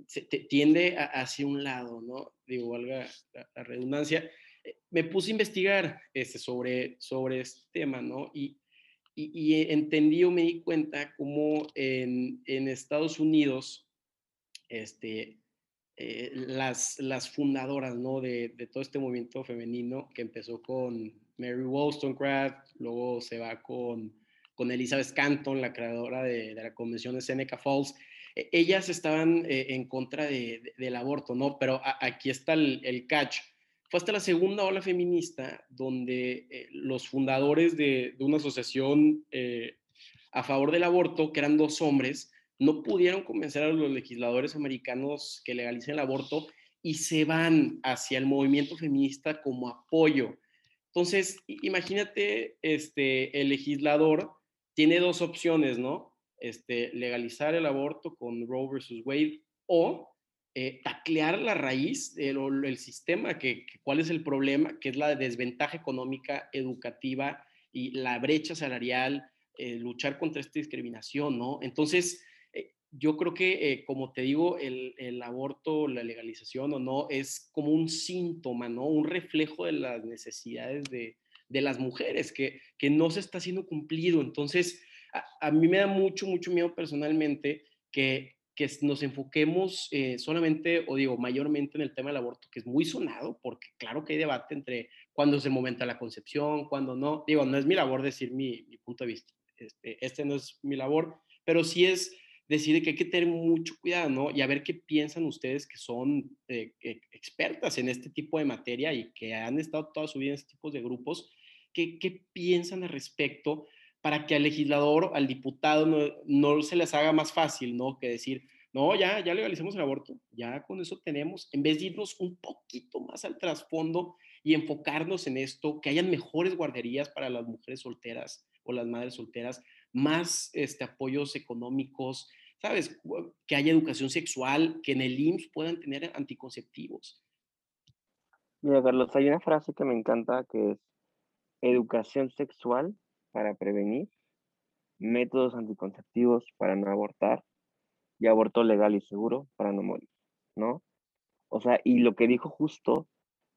se tiende hacia un lado, ¿no? Digo, valga la redundancia me puse a investigar este, sobre, sobre este tema, ¿no? Y, y, entendí o me di cuenta cómo en, en Estados Unidos, este, eh, las, las fundadoras, ¿no? De, de, todo este movimiento femenino que empezó con Mary Wollstonecraft, luego se va con, con Elizabeth Canton, la creadora de, de la convención de Seneca Falls, ellas estaban eh, en contra de, del aborto, ¿no? Pero aquí está el, el catch fue hasta la segunda ola feminista donde eh, los fundadores de, una asociación eh, a favor del aborto, que eran dos hombres, no pudieron convencer a los legisladores americanos que legalicen el aborto y se van hacia el movimiento feminista como apoyo. Entonces, imagínate, este, el legislador tiene dos opciones, ¿no? Este, legalizar el aborto con Roe versus Wade o eh, taclear la raíz del sistema, que, cuál es el problema, que es la desventaja económica, educativa y la brecha salarial, eh, luchar contra esta discriminación, ¿no? Entonces, eh, yo creo que, como te digo, el, el, aborto, la legalización o no, es como un síntoma, ¿no? Un reflejo de las necesidades de, de las mujeres, que, que no se está siendo cumplido. Entonces, a, mí me da mucho, mucho miedo personalmente que que nos enfoquemos eh, solamente, o digo, mayormente en el tema del aborto, que es muy sonado, porque claro que hay debate entre cuándo es el momento de la concepción, cuándo no. Digo, no es mi labor decir mi, punto de vista, este, este, no es mi labor, pero sí es decir que hay que tener mucho cuidado, ¿no? Y a ver qué piensan ustedes que son eh, e, expertas en este tipo de materia y que han estado toda su vida en este tipo de grupos, ¿qué, qué piensan al respecto? Para que al legislador, al diputado, no, no, se les haga más fácil, ¿no? Que decir, no, ya, ya legalicemos el aborto, ya con eso tenemos, en vez de irnos un poquito más al trasfondo y enfocarnos en esto, que hayan mejores guarderías para las mujeres solteras o las madres solteras, más este, apoyos económicos, ¿sabes? Que haya educación sexual, que en el IMSS puedan tener anticonceptivos. Mira, Carlos, hay una frase que me encanta que es educación sexual para prevenir, métodos anticonceptivos para no abortar y aborto legal y seguro para no morir, ¿no? O sea, y lo que dijo justo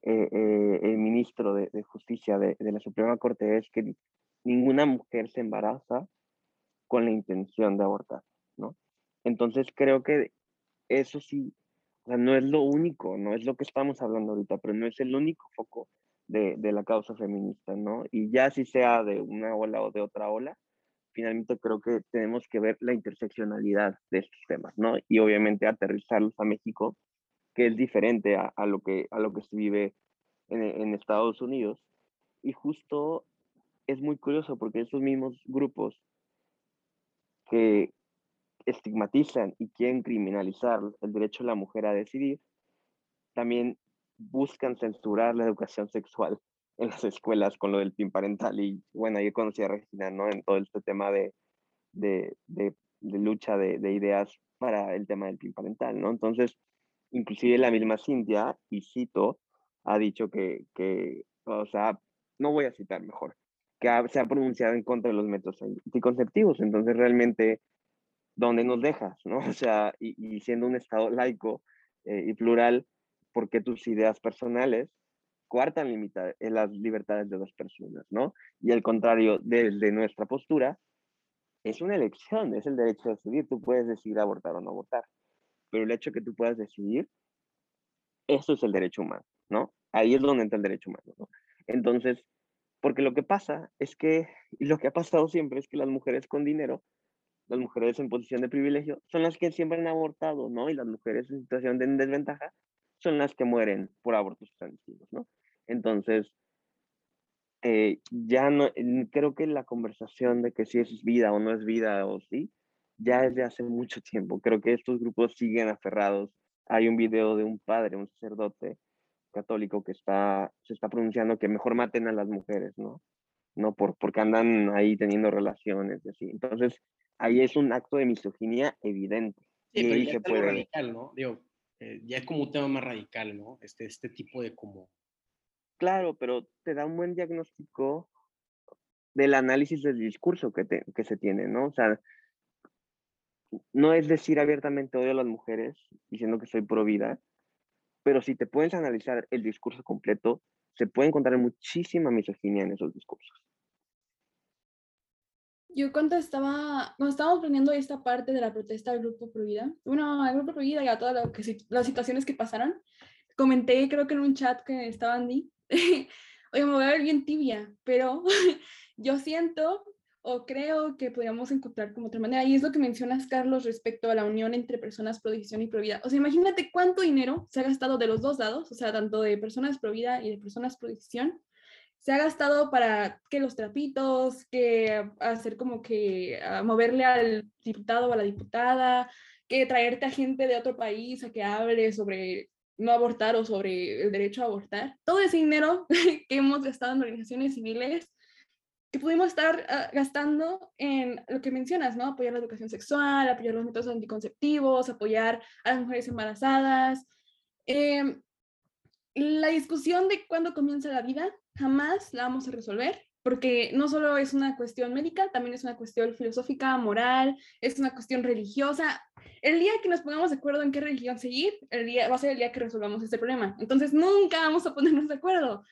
eh, eh, el ministro de, Justicia de, la Suprema Corte es que ninguna mujer se embaraza con la intención de abortar, ¿no? Entonces creo que eso sí, no es lo único, no es lo que estamos hablando ahorita, pero no es el único foco de, de la causa feminista, ¿no? Y ya si sea de una ola o de otra ola, finalmente creo que tenemos que ver la interseccionalidad de estos temas, ¿no? Y obviamente aterrizarlos a México, que es diferente a, a lo, que, a lo que se vive en, en, Estados Unidos. Y justo es muy curioso porque esos mismos grupos que estigmatizan y quieren criminalizar el derecho de la mujer a decidir, también buscan censurar la educación sexual [LAUGHS] en las escuelas con lo del PIN parental. Y bueno, yo conocí a Regina, ¿no? En todo este tema de, de, de, lucha de, de, ideas para el tema del PIN parental, ¿no? Entonces, inclusive la misma Cintia, y cito, ha dicho que, que o sea, no voy a citar mejor, que se ha pronunciado en contra de los métodos anticonceptivos. Entonces, realmente, ¿dónde nos dejas, no? [LAUGHS] O sea, y, y siendo un Estado laico eh, y plural, ¿por qué tus ideas personales coartan en las libertades de las personas, ¿no? Y al contrario, desde nuestra postura, es una elección, es el derecho a decidir. Tú puedes decidir abortar o no abortar, pero el hecho de que tú puedas decidir, eso es el derecho humano, ¿no? Ahí es donde entra el derecho humano, ¿no? Entonces, porque lo que pasa es que, lo que ha pasado siempre es que las mujeres con dinero, las mujeres en posición de privilegio, son las que siempre han abortado, ¿no? Y las mujeres en situación de desventaja son las que mueren por abortos clandestinos, ¿no? Entonces, eh, ya no, creo que la conversación de que si es vida o no es vida o sí, ya es de hace mucho tiempo. Creo que estos grupos siguen aferrados. Hay un video de un padre, un sacerdote católico que está, se está pronunciando que mejor maten a las mujeres, ¿no? No por, porque andan ahí teniendo relaciones y así. Entonces, ahí es un acto de misoginia evidente. Sí, y pero ahí ya se puede... radical, ¿no? Digo, eh, ya es como un tema más radical, ¿no? Este, este tipo de como Claro, pero te da un buen diagnóstico del análisis del discurso que, te, que se tiene, ¿no? O sea, no es decir abiertamente odio a las mujeres diciendo que soy pro vida, pero si te puedes analizar el discurso completo, se puede encontrar muchísima misoginia en esos discursos. Yo cuando estaba, cuando estábamos aprendiendo esta parte de la protesta del Grupo Prohibida, bueno, al Grupo Prohibida y a todas las situaciones que pasaron, comenté creo que en un chat que estaba Andy, [LAUGHS] oye, me voy a ver bien tibia, pero [LAUGHS] yo siento o creo que podríamos encontrar como otra manera. Y es lo que mencionas, Carlos, respecto a la unión entre personas pro y pro vida. O sea, imagínate cuánto dinero se ha gastado de los dos lados, o sea, tanto de personas pro vida y de personas pro se ha gastado para que los trapitos, que hacer como que a moverle al diputado o a la diputada, que traerte a gente de otro país a que hable sobre no abortar o sobre el derecho a abortar. Todo ese dinero [LAUGHS] que hemos gastado en organizaciones civiles que pudimos estar uh, gastando en lo que mencionas, ¿no? Apoyar la educación sexual, apoyar los métodos anticonceptivos, apoyar a las mujeres embarazadas. Eh, la discusión de cuándo comienza la vida jamás la vamos a resolver, porque no solo es una cuestión médica, también es una cuestión filosófica, moral, es una cuestión religiosa. El día que nos pongamos de acuerdo en qué religión seguir, el día, va a ser el día que resolvamos este problema. Entonces, nunca vamos a ponernos de acuerdo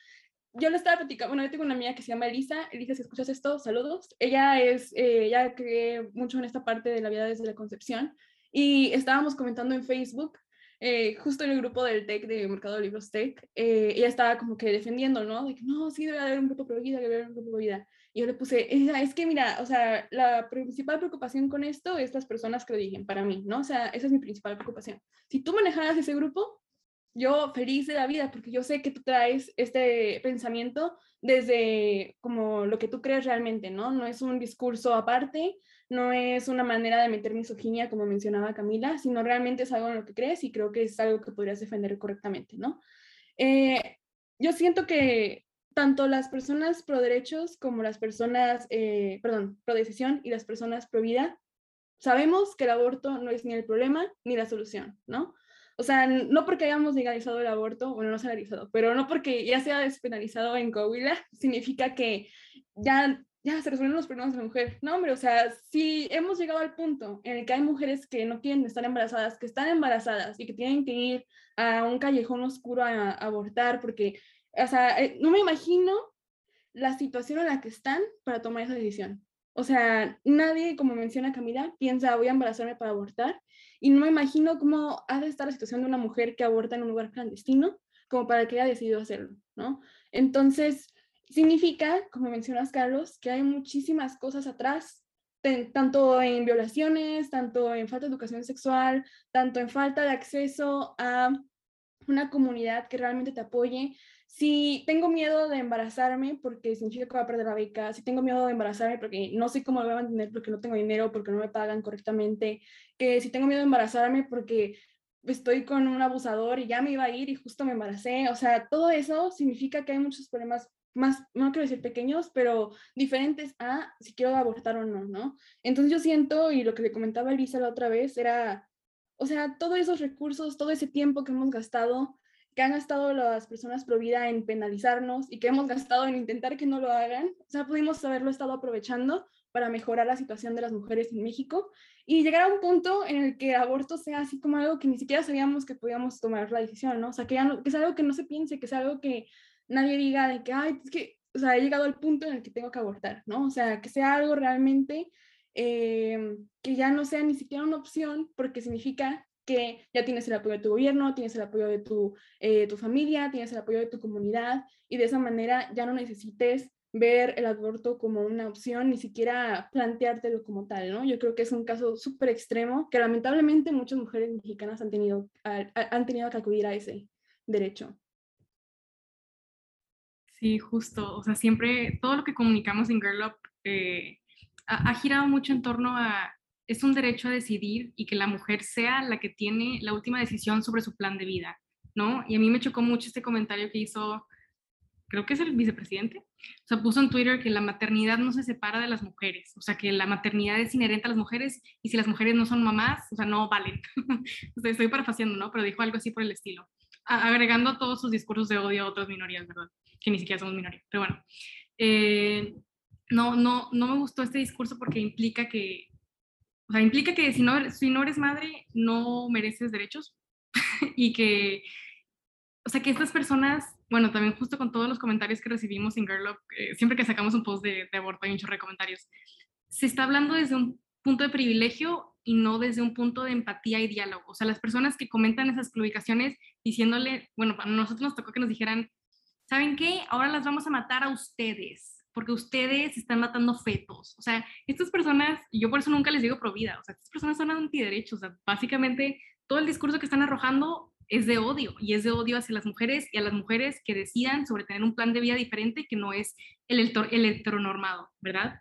yo le estaba platicando, bueno, yo tengo una amiga que se llama Elisa, Elisa, si escuchas esto, saludos. Ella es, eh, ella cree mucho en esta parte de la vida desde la concepción y estábamos comentando en Facebook, eh, justo en el grupo del TEC de Mercado de Libros TEC, eh, ella estaba como que defendiendo, ¿no? De que no, sí debe haber un grupo pro vida, debe haber un grupo pro vida. Y yo le puse, es que mira, o sea, la principal preocupación con esto es las personas que lo dicen, para mí, ¿no? O sea, esa es mi principal preocupación. Si tú manejaras ese grupo, yo feliz de la vida porque yo sé que tú traes este pensamiento desde como lo que tú crees realmente, ¿no? No es un discurso aparte, no es una manera de meter misoginia como mencionaba Camila, sino realmente es algo en lo que crees y creo que es algo que podrías defender correctamente, ¿no? Eh, yo siento que tanto las personas pro derechos como las personas, eh, perdón, pro decisión y las personas pro vida, sabemos que el aborto no es ni el problema ni la solución, ¿no? O sea, no porque hayamos legalizado el aborto, bueno, no se ha legalizado, pero no porque ya sea despenalizado en Coahuila, significa que ya, ya se resuelven los problemas de la mujer. No, hombre, o sea, si hemos llegado al punto en el que hay mujeres que no quieren estar embarazadas, que están embarazadas y que tienen que ir a un callejón oscuro a, a abortar, porque, o sea, eh, no me imagino la situación en la que están para tomar esa decisión. O sea, nadie, como menciona Camila, piensa voy a embarazarme para abortar. Y no me imagino cómo ha de estar la situación de una mujer que aborta en un lugar clandestino como para que haya decidido hacerlo, ¿no? Entonces, significa, como mencionas, Carlos, que hay muchísimas cosas atrás, tanto en violaciones, tanto en falta de educación sexual, tanto en falta de acceso a una comunidad que realmente te apoye, si tengo miedo de embarazarme porque significa que voy a perder la beca, si tengo miedo de embarazarme porque no sé cómo lo voy a mantener porque no tengo dinero, porque no me pagan correctamente, que si tengo miedo de embarazarme porque estoy con un abusador y ya me iba a ir y justo me embaracé, o sea, todo eso significa que hay muchos problemas más, no quiero decir pequeños, pero diferentes a si quiero abortar o no, ¿no? Entonces yo siento, y lo que le comentaba Elisa la otra vez, era, o sea, todos esos recursos, todo ese tiempo que hemos gastado que han gastado las personas pro en penalizarnos y que hemos gastado en intentar que no lo hagan, o sea, pudimos haberlo estado aprovechando para mejorar la situación de las mujeres en México y llegar a un punto en el que el aborto sea así como algo que ni siquiera sabíamos que podíamos tomar la decisión, ¿no? O sea, que, ya que es algo que no se piense, que es algo que nadie diga de que, ay, es que, o sea, he llegado al punto en el que tengo que abortar, ¿no? O sea, que sea algo realmente eh, que ya no sea ni siquiera una opción, porque significa que ya tienes el apoyo de tu gobierno, tienes el apoyo de tu, eh, tu familia, tienes el apoyo de tu comunidad y de esa manera ya no necesites ver el aborto como una opción, ni siquiera planteártelo como tal, ¿no? Yo creo que es un caso súper extremo que lamentablemente muchas mujeres mexicanas han tenido, han tenido que acudir a ese derecho. Sí, justo. O sea, siempre todo lo que comunicamos en Girl Up eh, ha, girado mucho en torno a es un derecho a decidir y que la mujer sea la que tiene la última decisión sobre su plan de vida, ¿no? Y a mí me chocó mucho este comentario que hizo, creo que es el vicepresidente, o sea, puso en Twitter que la maternidad no se separa de las mujeres, o sea, que la maternidad es inherente a las mujeres y si las mujeres no son mamás, o sea, no valen. [LAUGHS] estoy parafaseando, ¿no? Pero dijo algo así por el estilo, agregando todos sus discursos de odio a otras minorías, ¿verdad? Que ni siquiera somos minorías, pero bueno. Eh, no, no, no me gustó este discurso porque implica que o sea, implica que si no, si no eres madre, no mereces derechos [LAUGHS] y que, o sea, que estas personas, bueno, también justo con todos los comentarios que recibimos en Girl eh, siempre que sacamos un post de, de aborto hay un chorro de comentarios, se está hablando desde un punto de privilegio y no desde un punto de empatía y diálogo. O sea, las personas que comentan esas publicaciones diciéndole, bueno, a nosotros nos tocó que nos dijeran, ¿saben qué? Ahora las vamos a matar a ustedes porque ustedes están matando fetos. O sea, estas personas, y yo por eso nunca les digo pro vida, o sea, estas personas son antiderechos. O sea, básicamente todo el discurso que están arrojando es de odio y es de odio hacia las mujeres y a las mujeres que decidan sobre tener un plan de vida diferente que no es el, el heteronormado, ¿verdad?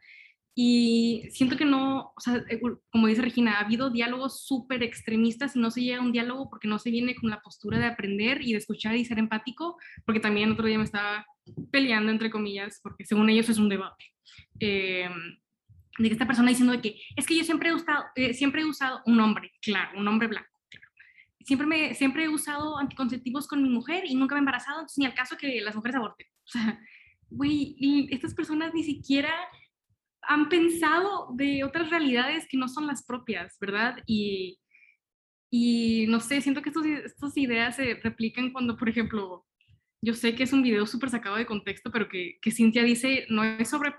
Y siento que no, o sea, eh, como dice Regina, ha habido diálogos súper extremistas y no se llega a un diálogo porque no se viene con la postura de aprender y de escuchar y ser empático, porque también otro día me estaba peleando, entre comillas, porque según ellos es un debate. Eh, de que esta persona diciendo de que es que yo siempre he usado, eh, siempre he usado un hombre, claro, un hombre blanco, claro. Siempre, me, siempre he usado anticonceptivos con mi mujer y nunca me he embarazado, entonces ni al caso que las mujeres aborten. O sea, güey, estas personas ni siquiera han pensado de otras realidades que no son las propias, ¿verdad? Y, no sé, siento que estos, estas ideas se replican cuando, por ejemplo, yo sé que es un video súper sacado de contexto, pero que, que Cintia dice, no hay, sobre,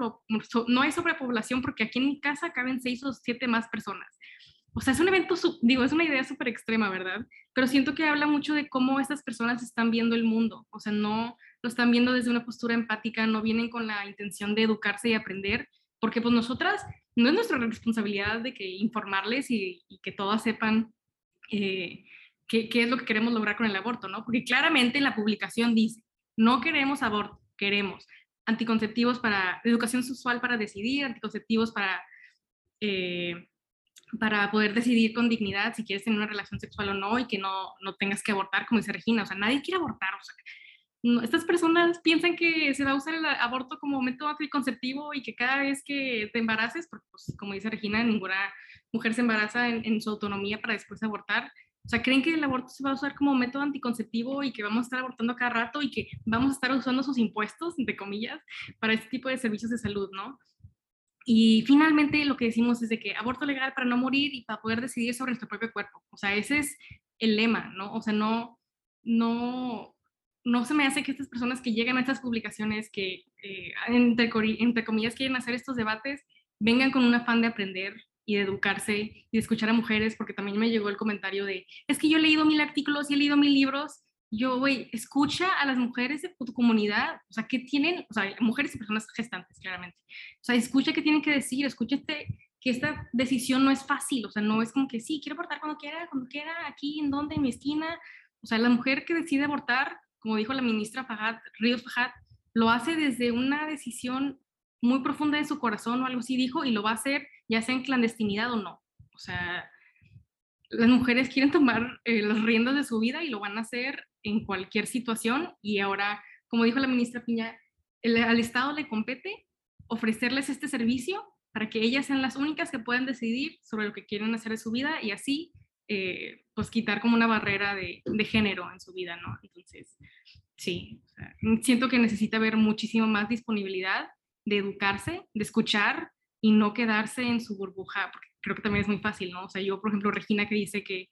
no hay sobrepoblación porque aquí en mi casa caben seis o siete más personas. O sea, es un evento, digo, es una idea súper extrema, ¿verdad? Pero siento que habla mucho de cómo estas personas están viendo el mundo. O sea, no lo están viendo desde una postura empática, no vienen con la intención de educarse y aprender, porque pues nosotras no es nuestra responsabilidad de que informarles y, que todas sepan eh, qué, qué, es lo que queremos lograr con el aborto, ¿no? Porque claramente en la publicación dice, no queremos aborto, queremos anticonceptivos para educación sexual para decidir, anticonceptivos para, eh, para poder decidir con dignidad si quieres tener una relación sexual o no y que no, no tengas que abortar, como dice Regina, o sea, nadie quiere abortar, o sea, estas personas piensan que se va a usar el aborto como método anticonceptivo y que cada vez que te embaraces, porque pues, como dice Regina, ninguna mujer se embaraza en, su autonomía para después abortar, o sea, creen que el aborto se va a usar como método anticonceptivo y que vamos a estar abortando cada rato y que vamos a estar usando sus impuestos, entre comillas, para este tipo de servicios de salud, ¿no? Y finalmente lo que decimos es de que aborto legal para no morir y para poder decidir sobre nuestro propio cuerpo. O sea, ese es el lema, ¿no? O sea, no, no, no se me hace que estas personas que llegan a estas publicaciones, que eh, entre, entre, comillas quieren hacer estos debates, vengan con un afán de aprender y de educarse y de escuchar a mujeres, porque también me llegó el comentario de, es que yo he leído mil artículos y he leído mil libros. Yo, güey, escucha a las mujeres de tu comunidad, o sea, ¿qué tienen? O sea, mujeres y personas gestantes, claramente. O sea, escucha qué tienen que decir, escucha este, que esta decisión no es fácil, o sea, no es como que sí, quiero abortar cuando quiera, cuando quiera, aquí, en donde, en mi esquina. O sea, la mujer que decide abortar, como dijo la ministra Fajat, Ríos Fajat, lo hace desde una decisión muy profunda de su corazón o algo así dijo y lo va a hacer ya sea en clandestinidad o no. O sea, las mujeres quieren tomar eh, las riendas de su vida y lo van a hacer en cualquier situación y ahora, como dijo la ministra Piña, al Estado le compete ofrecerles este servicio para que ellas sean las únicas que puedan decidir sobre lo que quieren hacer de su vida y así eh, pues quitar como una barrera de, de, género en su vida, ¿no? Entonces, sí, siento que necesita haber muchísimo más disponibilidad de educarse, de escuchar y no quedarse en su burbuja, porque creo que también es muy fácil, ¿no? O sea, yo, por ejemplo, Regina que dice que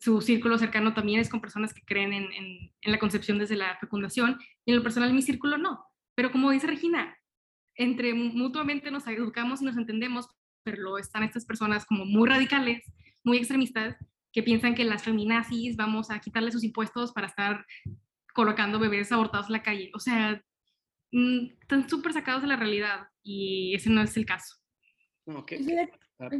su círculo cercano también es con personas que creen en, en, la concepción desde la fecundación, y en lo personal mi círculo no. Pero como dice Regina, entre mutuamente nos educamos y nos entendemos, pero están estas personas como muy radicales, muy extremistas, que piensan que las feminazis vamos a quitarle sus impuestos para estar colocando bebés abortados en la calle. O sea, mm, están súper sacados de la realidad y ese no es el caso. No, ah,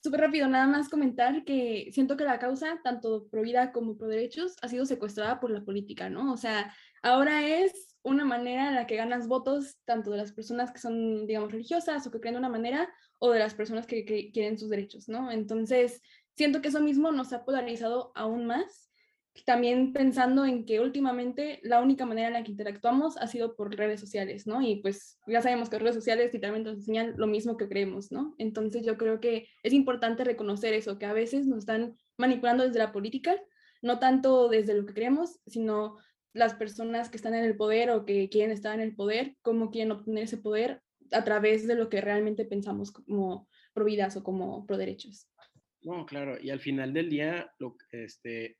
Súper rápido, nada más comentar que siento que la causa, tanto pro vida como pro derechos, ha sido secuestrada por la política, ¿no? O sea, ahora es una manera en la que ganas votos tanto de las personas que son, digamos, religiosas o que creen de una manera o de las personas que, quieren sus derechos, ¿no? Entonces, siento que eso mismo nos ha polarizado aún más también pensando en que últimamente la única manera en la que interactuamos ha sido por redes sociales, ¿no? Y pues ya sabemos que redes sociales literalmente nos enseñan lo mismo que creemos, ¿no? Entonces yo creo que es importante reconocer eso, que a veces nos están manipulando desde la política, no tanto desde lo que creemos, sino las personas que están en el poder o que quieren estar en el poder, cómo quieren obtener ese poder a través de lo que realmente pensamos como pro vidas o como pro derechos. No, claro, y al final del día, lo, este,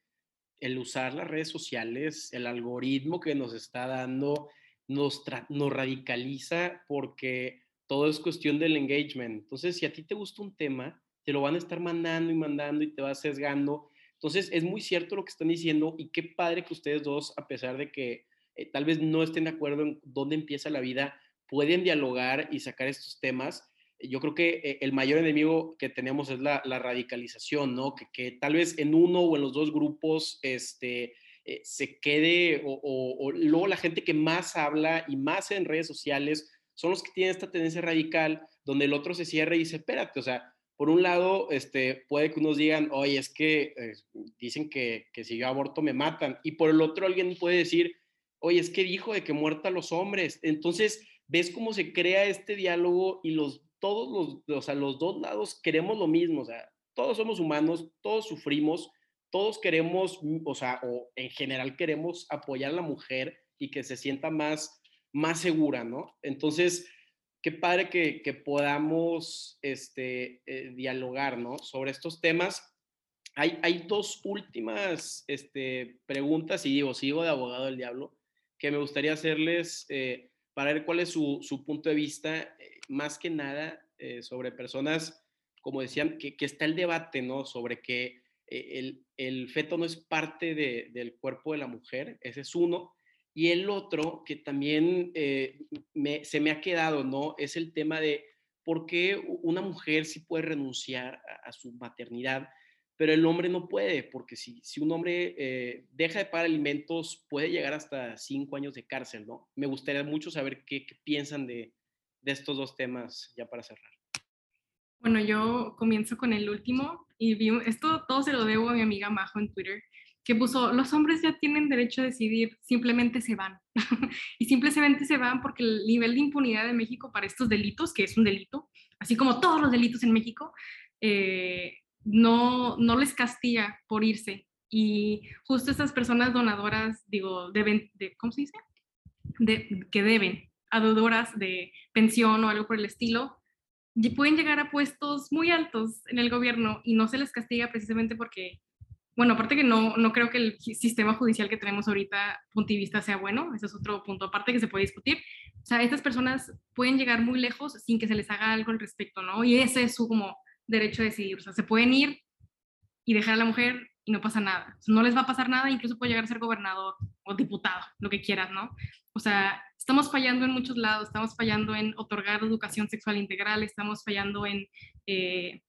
el usar las redes sociales, el algoritmo que nos está dando, nos, nos radicaliza porque todo es cuestión del engagement. Entonces, si a ti te gusta un tema, te lo van a estar mandando y mandando y te va sesgando. Entonces, es muy cierto lo que están diciendo y qué padre que ustedes dos, a pesar de que eh, tal vez no estén de acuerdo en dónde empieza la vida, pueden dialogar y sacar estos temas yo creo que eh, el mayor enemigo que tenemos es la, radicalización, ¿no? Que, tal vez en uno o en los dos grupos este, eh, se quede, o, luego la gente que más habla y más en redes sociales son los que tienen esta tendencia radical, donde el otro se cierra y dice, espérate, o sea, por un lado, este, puede que unos digan, oye, es que eh, dicen que, que si yo aborto me matan, y por el otro alguien puede decir, oye, es que dijo de que muerta los hombres. Entonces, ves cómo se crea este diálogo y los todos los, o sea, los dos lados queremos lo mismo, o sea, todos somos humanos, todos sufrimos, todos queremos, mm, o sea, o en general queremos apoyar a la mujer y que se sienta más, más segura, ¿no? Entonces, qué padre que, que podamos este, eh, dialogar, ¿no? Sobre estos temas. Hay, hay dos últimas este, preguntas, y digo, sigo de abogado del diablo, que me gustaría hacerles eh, para ver cuál es su, su punto de vista más que nada eh, sobre personas, como decían, que, está el debate, ¿no? Sobre que eh, el, feto no es parte del cuerpo de la mujer, ese es uno. Y el otro, que también eh, se me ha quedado, ¿no? Es el tema de por qué una mujer sí puede renunciar a, su maternidad, pero el hombre no puede, porque si, si un hombre deja de pagar alimentos, puede llegar hasta cinco años de cárcel, ¿no? Me gustaría mucho saber qué piensan de, de estos dos temas ya para cerrar? Bueno, yo comienzo con el último y vi, esto todo se lo debo a mi amiga Majo en Twitter, que puso, los hombres ya tienen derecho a decidir, simplemente se van. [LAUGHS] y simplemente se van porque el nivel de impunidad de México para estos delitos, que es un delito, así como todos los delitos en México, eh, no, no les castiga por irse. Y justo estas personas donadoras, digo, deben, de, ¿cómo se dice? De, que deben adodoras de pensión o algo por el estilo, y pueden llegar a puestos muy altos en el gobierno y no se les castiga precisamente porque, bueno, aparte que no, no creo que el sistema judicial que tenemos ahorita puntivista sea bueno, ese es otro punto aparte que se puede discutir, sea, estas personas pueden llegar muy lejos sin que se les haga algo al respecto, ¿no? Y ese es su como derecho a decidir. O sea, se pueden ir y dejar a la mujer y no pasa nada. no les va a pasar nada, incluso puede llegar a ser gobernador o diputado, lo que quieras, ¿no? O sea, estamos fallando en muchos lados, estamos fallando en otorgar educación sexual integral, estamos fallando en eh,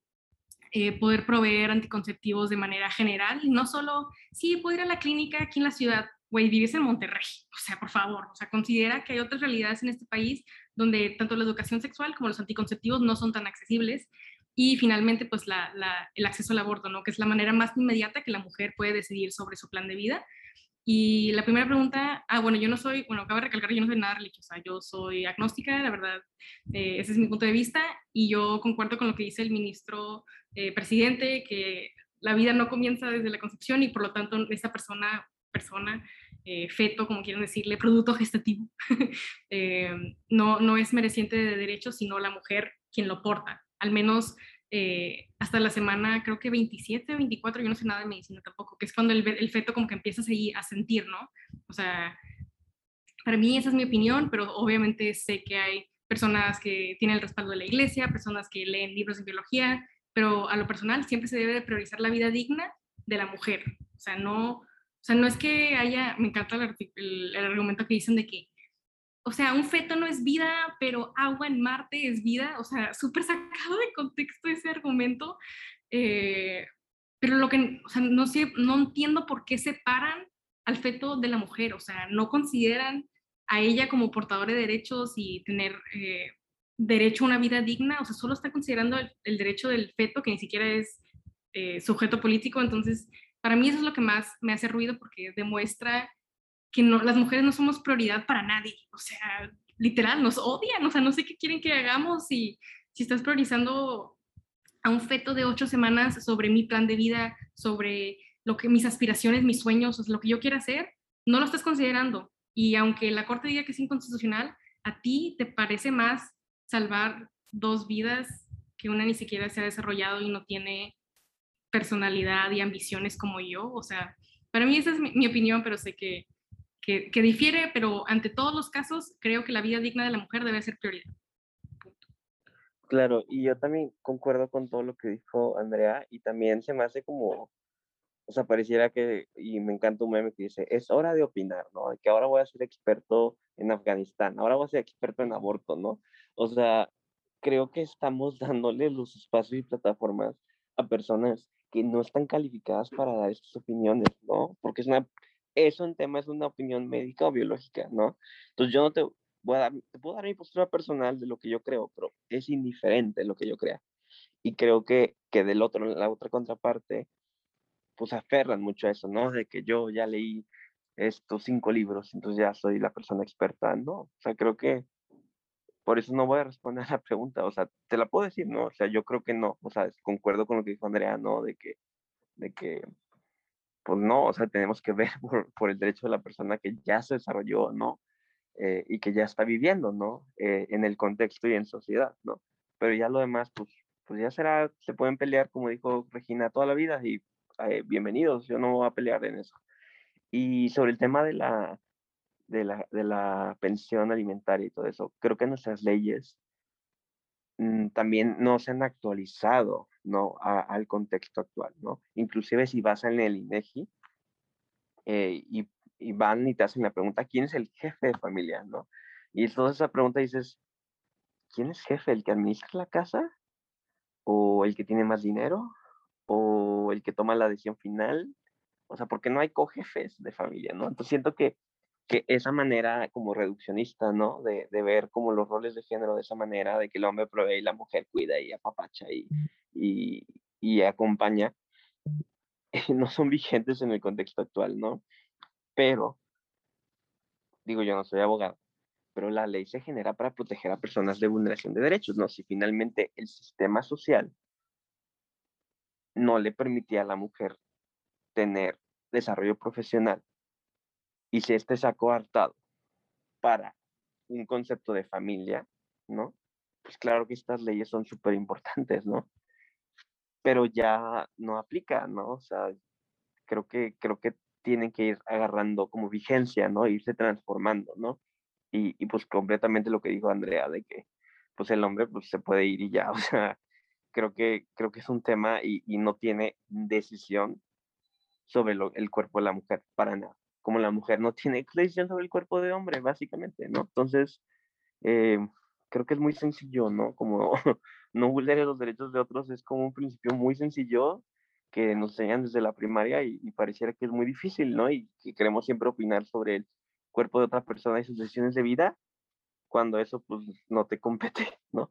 eh, poder proveer anticonceptivos de manera general y no solo, sí, puedo ir a la clínica aquí en la ciudad, güey, vives en Monterrey, o sea, por favor, o sea, considera que hay otras realidades en este país donde tanto la educación sexual como los anticonceptivos no son tan accesibles y finalmente, pues el acceso al aborto, ¿no? Que es la manera más inmediata que la mujer puede decidir sobre su plan de vida. Y la primera pregunta, ah, bueno, yo no soy, bueno, acabo de recalcar, yo no soy nada religiosa, yo soy agnóstica, la verdad, eh, ese es mi punto de vista, y yo concuerdo con lo que dice el ministro eh, presidente, que la vida no comienza desde la concepción y por lo tanto esta persona, persona, eh, feto, como quieren decirle, producto gestativo, [LAUGHS] no, no es mereciente de derechos, sino la mujer quien lo porta al menos eh, hasta la semana, creo que 27, 24, yo no sé nada de medicina tampoco, que es cuando el, el feto como que empiezas ahí a sentir, ¿no? O sea, para mí esa es mi opinión, pero obviamente sé que hay personas que tienen el respaldo de la iglesia, personas que leen libros de biología, pero a lo personal siempre se debe de priorizar la vida digna de la mujer. O sea, no, o sea, no es que haya, me encanta el, el, el argumento que dicen de que o sea, un feto no es vida, pero agua en Marte es vida, o sea, súper sacado de contexto ese argumento. Eh, pero lo que, o sea, no sé, no entiendo por qué separan al feto de la mujer, o sea, no consideran a ella como portadora de derechos y tener eh, derecho a una vida digna, o sea, solo está considerando el, derecho del feto, que ni siquiera es eh, sujeto político, entonces, para mí eso es lo que más me hace ruido porque demuestra que no, las mujeres no somos prioridad para nadie. O sea, literal, nos odian. O sea, no sé qué quieren que hagamos si, si estás priorizando a un feto de ocho semanas sobre mi plan de vida, sobre lo que mis aspiraciones, mis sueños, o sea, lo que yo quiero hacer, no lo estás considerando. Y aunque la Corte diga que es inconstitucional, a ti te parece más salvar dos vidas que una ni siquiera se ha desarrollado y no tiene personalidad y ambiciones como yo. O sea, para mí esa es mi opinión, pero sé que que, difiere, pero ante todos los casos creo que la vida digna de la mujer debe ser prioridad. Claro, y yo también concuerdo con todo lo que dijo Andrea y también se me hace como, o sea, pareciera que, y me encanta un meme que dice, es hora de opinar, ¿no? Que ahora voy a ser experto en Afganistán, ahora voy a ser experto en aborto, ¿no? O sea, creo que estamos [LAUGHS] dándole los espacios y plataformas a personas que no están calificadas para dar estas opiniones, ¿no? Porque es una eso en tema es una opinión médica o biológica, ¿no? Entonces yo no te voy a dar, puedo dar mi postura personal de lo que yo creo, pero es indiferente lo que yo crea. Y creo que, que del otro, la otra contraparte, pues aferran mucho a eso, ¿no? De que yo ya leí estos cinco libros, entonces ya soy la persona experta, ¿no? O sea, creo que por eso no voy a responder a [LAUGHS] la pregunta, o sea, te la puedo decir, ¿no? O sea, yo creo que no, o sea, concuerdo con lo que dijo Andrea, ¿no? De que, de que pues no, o sea, tenemos que ver [LAUGHS] por, el derecho de la persona que ya se desarrolló, ¿no? Eh, y que ya está viviendo, ¿no? Eh, en el contexto y en sociedad, ¿no? Pero ya lo demás, pues, pues ya será, se pueden pelear, como dijo Regina, toda la vida y eh, bienvenidos, yo no voy a pelear en eso. Y sobre el tema de la, de la, de la pensión alimentaria y todo eso, creo que nuestras leyes mm, también no se han actualizado ¿no? al contexto actual, ¿no? Inclusive si vas en el INEGI eh, y, y, van y te hacen la pregunta, ¿quién es el jefe de familia, no? Y entonces esa pregunta dices, ¿quién es jefe? ¿El que administra la casa? ¿O el que tiene más dinero? ¿O el que toma la decisión final? O sea, porque no hay cojefes de familia, ¿no? Entonces siento que que esa manera como reduccionista, ¿no? De, de, ver como los roles de género de esa manera, de que el hombre provee y la mujer cuida y apapacha y, y, y acompaña, [LAUGHS] no son vigentes en el contexto actual, ¿no? Pero, digo, yo no soy abogado, pero la ley se genera para proteger a personas de vulneración de derechos, ¿no? Si finalmente el sistema social no le permitía a la mujer tener desarrollo profesional y si este ha coartado para un concepto de familia, ¿no? Pues claro que estas leyes son súper importantes, ¿no? Pero ya no aplica, ¿no? O sea, creo que, creo que tienen que ir agarrando como vigencia, ¿no? Irse transformando, ¿no? Y, y, pues completamente lo que dijo Andrea, de que pues el hombre pues se puede ir y ya, [LAUGHS] o sea, creo que, creo que es un tema y, y no tiene decisión sobre lo, el cuerpo de la mujer, para nada. Como la mujer no tiene decisión sobre el cuerpo de hombre, básicamente, ¿no? Entonces, eh, creo que es muy sencillo, ¿no? Como [LAUGHS] no vulnerar los derechos de otros es como un principio muy sencillo que nos enseñan desde la primaria y, y, pareciera que es muy difícil, ¿no? Y que queremos siempre opinar sobre el cuerpo de otra persona y sus decisiones de vida, cuando eso pues no te compete, [LAUGHS] ¿no?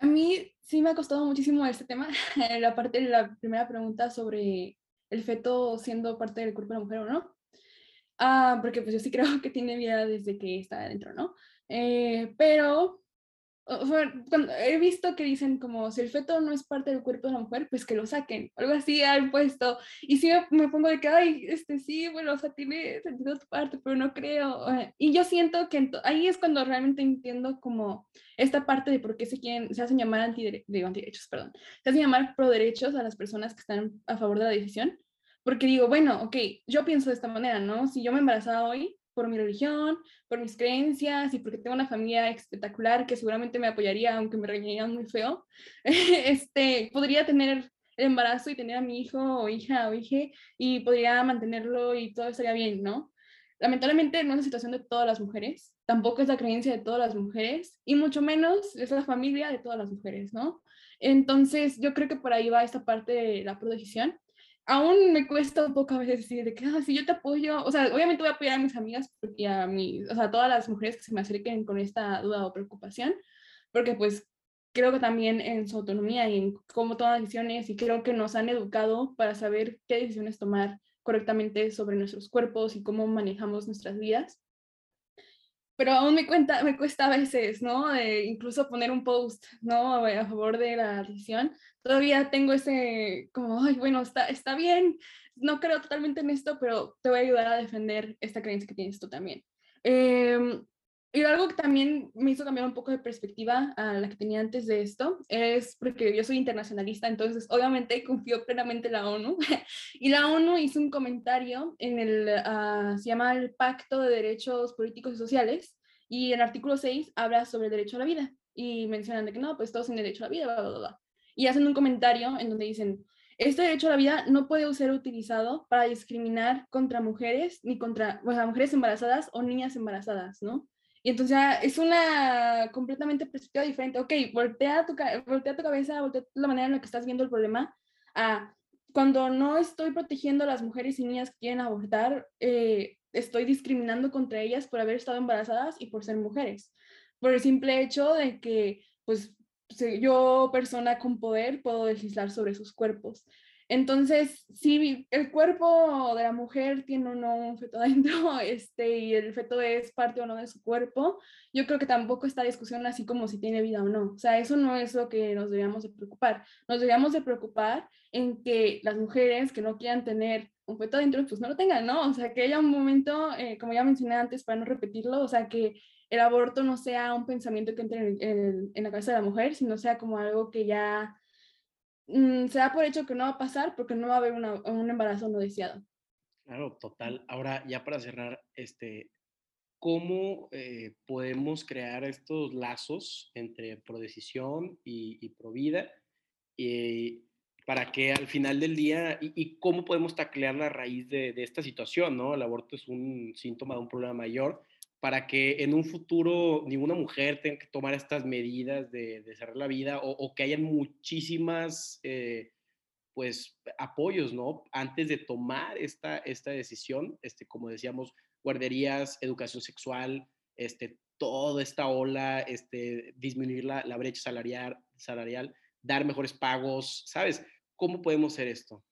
A mí sí me ha costado muchísimo este tema, [LAUGHS] la parte de la primera pregunta sobre el feto siendo parte del cuerpo de la mujer o no. Ah, porque pues yo sí creo [LAUGHS] que tiene vida desde que está adentro, ¿no? Eh, pero he visto que dicen como si el feto no es parte del cuerpo de la mujer, pues que lo saquen, algo así han puesto. Y sí me, pongo de que, ay, este sí, bueno, o sea, tiene sentido tu parte, pero no creo. Y yo siento que ahí es cuando realmente entiendo como esta parte de por qué se quieren, se hacen llamar anti, digo, antiderechos, perdón, se hacen llamar pro derechos a las personas que están a favor de la decisión. Porque digo, bueno, ok, yo pienso de esta manera, ¿no? Si yo me embarazaba hoy, por mi religión, por mis creencias y porque tengo una familia espectacular que seguramente me apoyaría, aunque me reñirían muy feo, [LAUGHS] este, podría tener el embarazo y tener a mi hijo o hija o hija y podría mantenerlo y todo estaría bien, ¿no? Lamentablemente no es la situación de todas las mujeres, tampoco es la creencia de todas las mujeres y mucho menos es la familia de todas las mujeres, ¿no? Entonces yo creo que por ahí va esta parte de la prodecisión aún me cuesta un poco a veces decir de que, ah, si yo te apoyo, o sea, obviamente voy a apoyar a mis amigas porque a mis, o sea, todas las mujeres que se me acerquen con esta duda o preocupación, porque pues creo que también en su autonomía y en cómo toman decisiones y creo que nos han educado para saber qué decisiones tomar correctamente sobre nuestros cuerpos y cómo manejamos nuestras vidas pero aún me, cuenta, me cuesta a veces, ¿no? De incluso poner un post, ¿no? A favor de la decisión. Todavía tengo ese, como, ay, bueno, está, está bien, no creo totalmente en esto, pero te voy a ayudar a defender esta creencia que tienes tú también. Eh, y algo que también me hizo cambiar un poco de perspectiva a la que tenía antes de esto es porque yo soy internacionalista, entonces obviamente confío plenamente en la ONU. [LAUGHS] y la ONU hizo un comentario en el, uh, se llama el Pacto de Derechos Políticos y Sociales, y el artículo 6 habla sobre el derecho a la vida. Y mencionan de que no, pues todos tienen derecho a la vida, bla, bla, bla. Y hacen un comentario en donde dicen, este derecho a la vida no puede ser utilizado para discriminar contra mujeres, ni contra o sea, mujeres embarazadas o niñas embarazadas, ¿no? Y entonces es una completamente perspectiva diferente. Ok, voltea tu, voltea tu cabeza, voltea la manera en la que estás viendo el problema a cuando no estoy protegiendo a las mujeres y niñas que quieren abortar, eh, estoy discriminando contra ellas por haber estado embarazadas y por ser mujeres. Por el simple hecho de que, pues, yo, persona con poder, puedo legislar sobre sus cuerpos. Entonces, si el cuerpo de la mujer tiene o no un feto [LAUGHS] adentro este, y el feto es parte o no de su cuerpo, yo creo que tampoco está discusión así como si tiene vida o no. O sea, eso no es lo que nos deberíamos de preocupar. Nos deberíamos de preocupar en que las mujeres que no quieran tener un feto adentro, pues no lo tengan, ¿no? O sea, que haya un momento, eh, como ya mencioné antes, para no repetirlo, o sea, que el aborto no sea un pensamiento que entre en, en, en la cabeza de la mujer, sino sea como algo que ya Mm, se da por hecho que no va a pasar porque no va a haber un embarazo no deseado. Claro, total. Ahora, ya para cerrar, este, ¿cómo eh, podemos crear estos lazos entre prodecisión y, y provida? Y para que al final del día, y, cómo podemos taclear la raíz de, de, esta situación, ¿no? El aborto es un síntoma de un problema mayor para que en un futuro ninguna mujer tenga que tomar estas medidas de, de cerrar la vida o, que hayan muchísimas eh, pues apoyos, ¿no? Antes de tomar esta, esta decisión, este, como decíamos, guarderías, educación sexual, este, toda esta ola, este, disminuir la, la brecha salarial, salarial, dar mejores pagos, ¿sabes? ¿Cómo podemos hacer esto?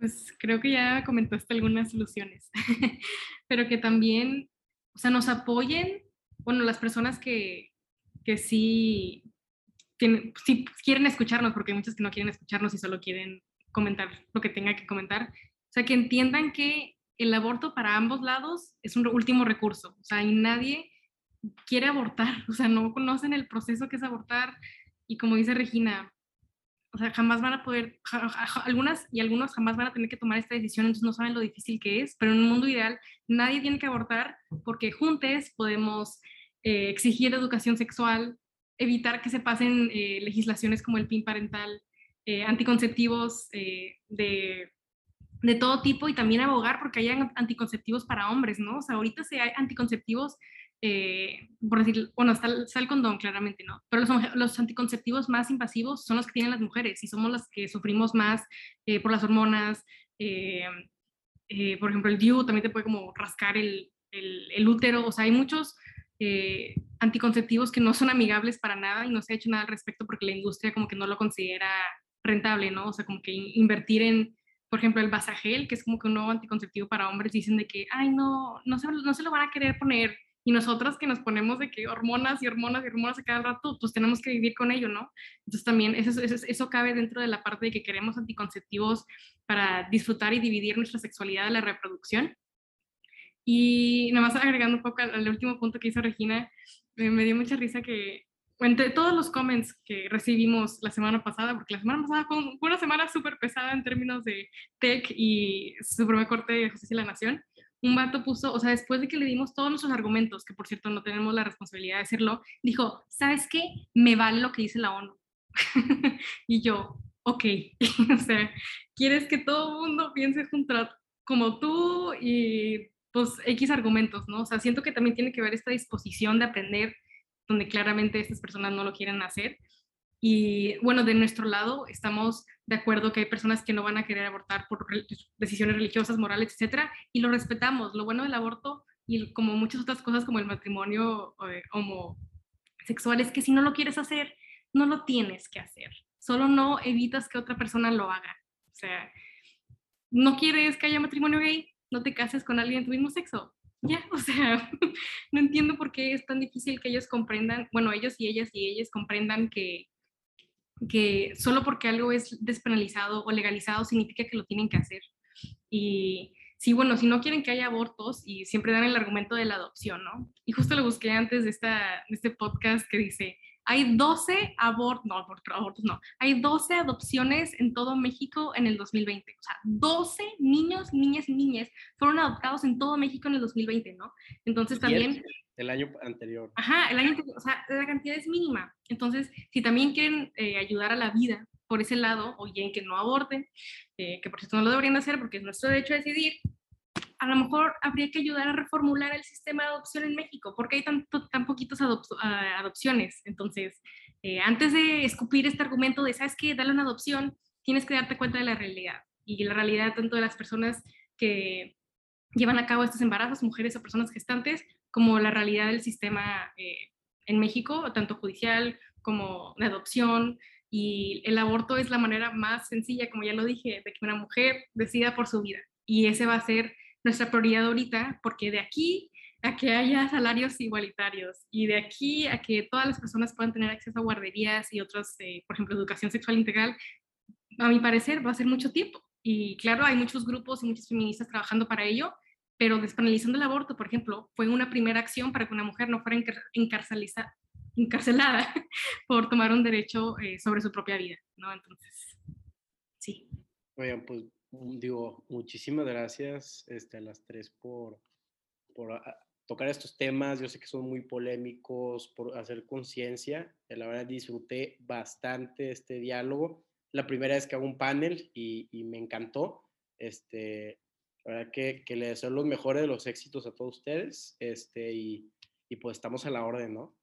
Pues creo que ya comentaste algunas soluciones, [LAUGHS] pero que también, o sea, nos apoyen, bueno, las personas que, que sí, tienen, sí quieren escucharnos, porque hay muchas que no quieren escucharnos y solo quieren comentar lo que tenga que comentar, o sea, que entiendan que el aborto para ambos lados es un último recurso, o sea, y nadie quiere abortar, [LAUGHS] o sea, no conocen el proceso que es abortar y como dice Regina, o sea, jamás van a poder, algunas y algunos jamás van a tener que tomar esta decisión, entonces no saben lo difícil que es, pero en un mundo ideal nadie tiene que abortar porque juntos podemos eh, exigir educación sexual, evitar que se pasen eh, legislaciones como el PIN parental, eh, anticonceptivos de, de, todo tipo y también abogar porque haya anticonceptivos para hombres, ¿no? O sea, ahorita se hay anticonceptivos eh, por decir, bueno, está, el condón claramente, ¿no? Pero los, los, anticonceptivos más invasivos son los que tienen las mujeres y somos las que sufrimos más eh, por las hormonas. Eh, por ejemplo, el DIU también te puede como rascar el, el, el útero, o sea, hay muchos anticonceptivos que no son amigables para nada y no se ha hecho nada al respecto porque la industria como que no lo considera rentable, ¿no? O sea, como que invertir en, por ejemplo, el Basagel, que es como que un nuevo anticonceptivo para hombres, dicen de que, ay, no, no se, no se lo van a querer poner y nosotras que nos ponemos de que hormonas y hormonas y hormonas a cada rato, pues tenemos que vivir con ello, ¿no? Entonces también eso, eso, eso cabe dentro de la parte de que queremos anticonceptivos para disfrutar y dividir nuestra sexualidad de la reproducción. Y nada más agregando un poco al, último punto que hizo Regina, me dio mucha risa que entre todos los comments que recibimos la semana pasada, porque la semana pasada fue, una semana súper pesada en términos de tech y Suprema Corte de Justicia de la Nación, un vato puso, o sea, después de que le dimos todos nuestros argumentos, que por cierto no tenemos la responsabilidad de hacerlo, dijo, ¿sabes qué? Me vale lo que dice la ONU. [LAUGHS] y yo, ok, [LAUGHS] o sea, quieres que todo el mundo piense junto como tú y pues X argumentos, ¿no? O sea, siento que también tiene que ver esta disposición de aprender donde claramente estas personas no lo quieren hacer y bueno, de nuestro lado estamos de acuerdo que hay personas que no van a querer abortar por decisiones religiosas, morales, etcétera, y lo respetamos. Lo bueno del aborto y como muchas otras cosas como el matrimonio eh, homosexual es que si no lo quieres hacer, no lo tienes que hacer. Solo no evitas que otra persona lo haga. O sea, no quieres que haya matrimonio gay, no te cases con alguien de tu mismo sexo. Ya, o sea, [LAUGHS] no entiendo por qué es tan difícil que ellos comprendan, bueno, ellos y ellas y ellas comprendan que que solo porque algo es despenalizado o legalizado significa que lo tienen que hacer. Y sí, bueno, si no quieren que haya abortos y siempre dan el argumento de la adopción, ¿no? Y justo lo busqué antes de, esta, de este podcast que dice, hay 12 abortos, no, abortos no, hay 12 adopciones en todo México en el 2020. O sea, 12 niños, niñas y niñas fueron adoptados en todo México en el 2020, ¿no? Entonces también... El año anterior. Ajá, el año anterior, o sea, la cantidad es mínima. Entonces, si también quieren eh, ayudar a la vida por ese lado, o bien que no aborten, eh, que por cierto no lo deberían hacer porque es nuestro derecho a decidir, a lo mejor habría que ayudar a reformular el sistema de adopción en México, porque hay tan, poquitas adopciones. Entonces, eh, antes de escupir este argumento de, ¿sabes qué? Dale una adopción, tienes que darte cuenta de la realidad. Y la realidad tanto de las personas que llevan a cabo estos embarazos, mujeres o personas gestantes, como la realidad del sistema eh, en México, tanto judicial como de adopción. Y el aborto es la manera más sencilla, como ya lo dije, de que una mujer decida por su vida. Y ese va a ser nuestra prioridad ahorita, porque de aquí a que haya salarios igualitarios y de aquí a que todas las personas puedan tener acceso a guarderías y otras, eh, por ejemplo, educación sexual integral, a mi parecer va a ser mucho tiempo. Y claro, hay muchos grupos y muchas feministas trabajando para ello, pero despenalizando el aborto, por ejemplo, fue una primera acción para que una mujer no fuera encarcelada [LAUGHS] por tomar un derecho eh, sobre su propia vida, ¿no? Entonces, sí. Oigan, pues mm, digo, muchísimas gracias este, a las tres por, por ah, tocar estos temas. Yo sé que son muy polémicos, por hacer conciencia. La verdad disfruté bastante este diálogo. La primera vez que hago un panel y, y me encantó. Este, la verdad que, que le deseo los mejores de los éxitos a todos ustedes este, y, y pues estamos a la orden, ¿no?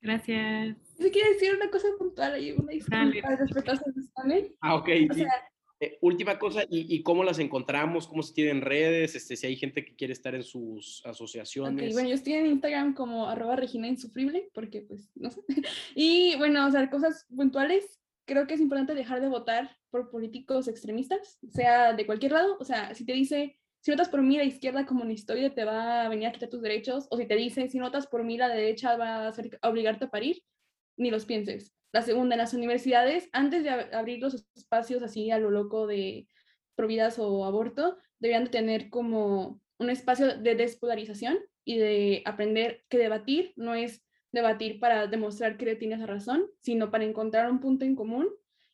Gracias. Si quiero decir una cosa puntual ahí, una disculpa respecto a panel. Ah, ok. Eh, última cosa, ¿y, ¿y, cómo las encontramos? ¿Cómo se tienen redes? Este, si hay gente que quiere estar en sus asociaciones. Okay, bueno, yo estoy en Instagram como arroba Regina Insufrible, porque pues, no sé. [LAUGHS] Y bueno, o sea, cosas puntuales, creo que es importante dejar de votar por políticos extremistas, sea de cualquier lado. O sea, si te dice, si votas por mí la izquierda comunistoide te va a venir a quitar tus derechos, o si te dice, si votas por mí la derecha va a, hacer, obligarte a parir, ni los pienses. La segunda, en las universidades, antes de abrir los espacios así a lo loco de providas o aborto, deberían de tener como un espacio de despolarización y de aprender que debatir no es debatir para demostrar que tienes la razón, sino para encontrar un punto en común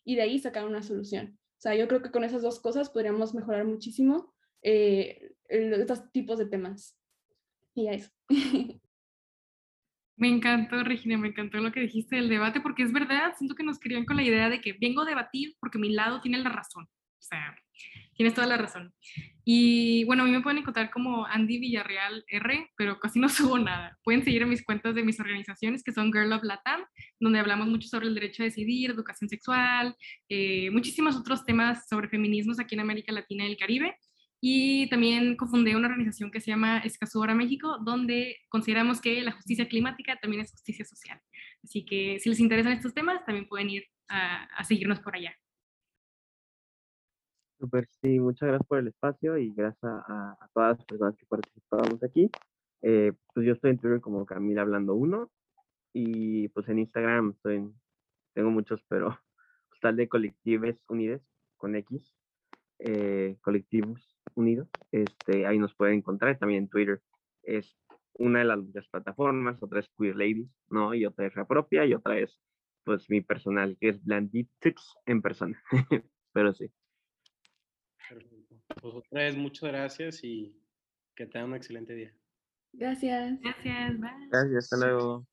y de ahí sacar una solución. O sea, yo creo que con esas dos cosas podríamos mejorar muchísimo eh, estos tipos de temas. Y ya eso. [LAUGHS] Me encantó, Regina, me encantó lo que dijiste del debate, porque es verdad, siento que nos querían con la idea de que vengo a debatir porque mi lado tiene la razón. O sea, tienes toda la razón. Y bueno, a mí me pueden encontrar como Andy Villarreal R, pero casi no [LAUGHS] subo nada. Pueden seguir en mis cuentas de mis organizaciones, que son Girl of Latam, donde hablamos mucho sobre el derecho a decidir, educación sexual, eh, muchísimos otros temas sobre feminismos aquí en América Latina y el Caribe. Y también cofundé una organización que se llama Escazú Ahora México, donde consideramos que la justicia climática también es justicia social. Así que si les interesan estos temas, también pueden ir a, seguirnos por allá. Super, sí, muchas gracias por el espacio y gracias a, todas las personas que participamos aquí. Eh, pues yo estoy en Twitter como Camila Hablando Uno y pues en Instagram estoy tengo muchos, pero [LAUGHS] pues, tal de Colectives Unides con X, eh, Colectivos Unidos, este, ahí nos pueden encontrar, también en Twitter es una de las, plataformas, otra es Queer Ladies, ¿no? Y otra es la propia y otra es, pues, mi personal, que es Blanditix en persona, [LAUGHS] pero sí. Pues otra vez, muchas gracias y que tengan un excelente día. Gracias. Gracias, bye. Gracias, hasta luego.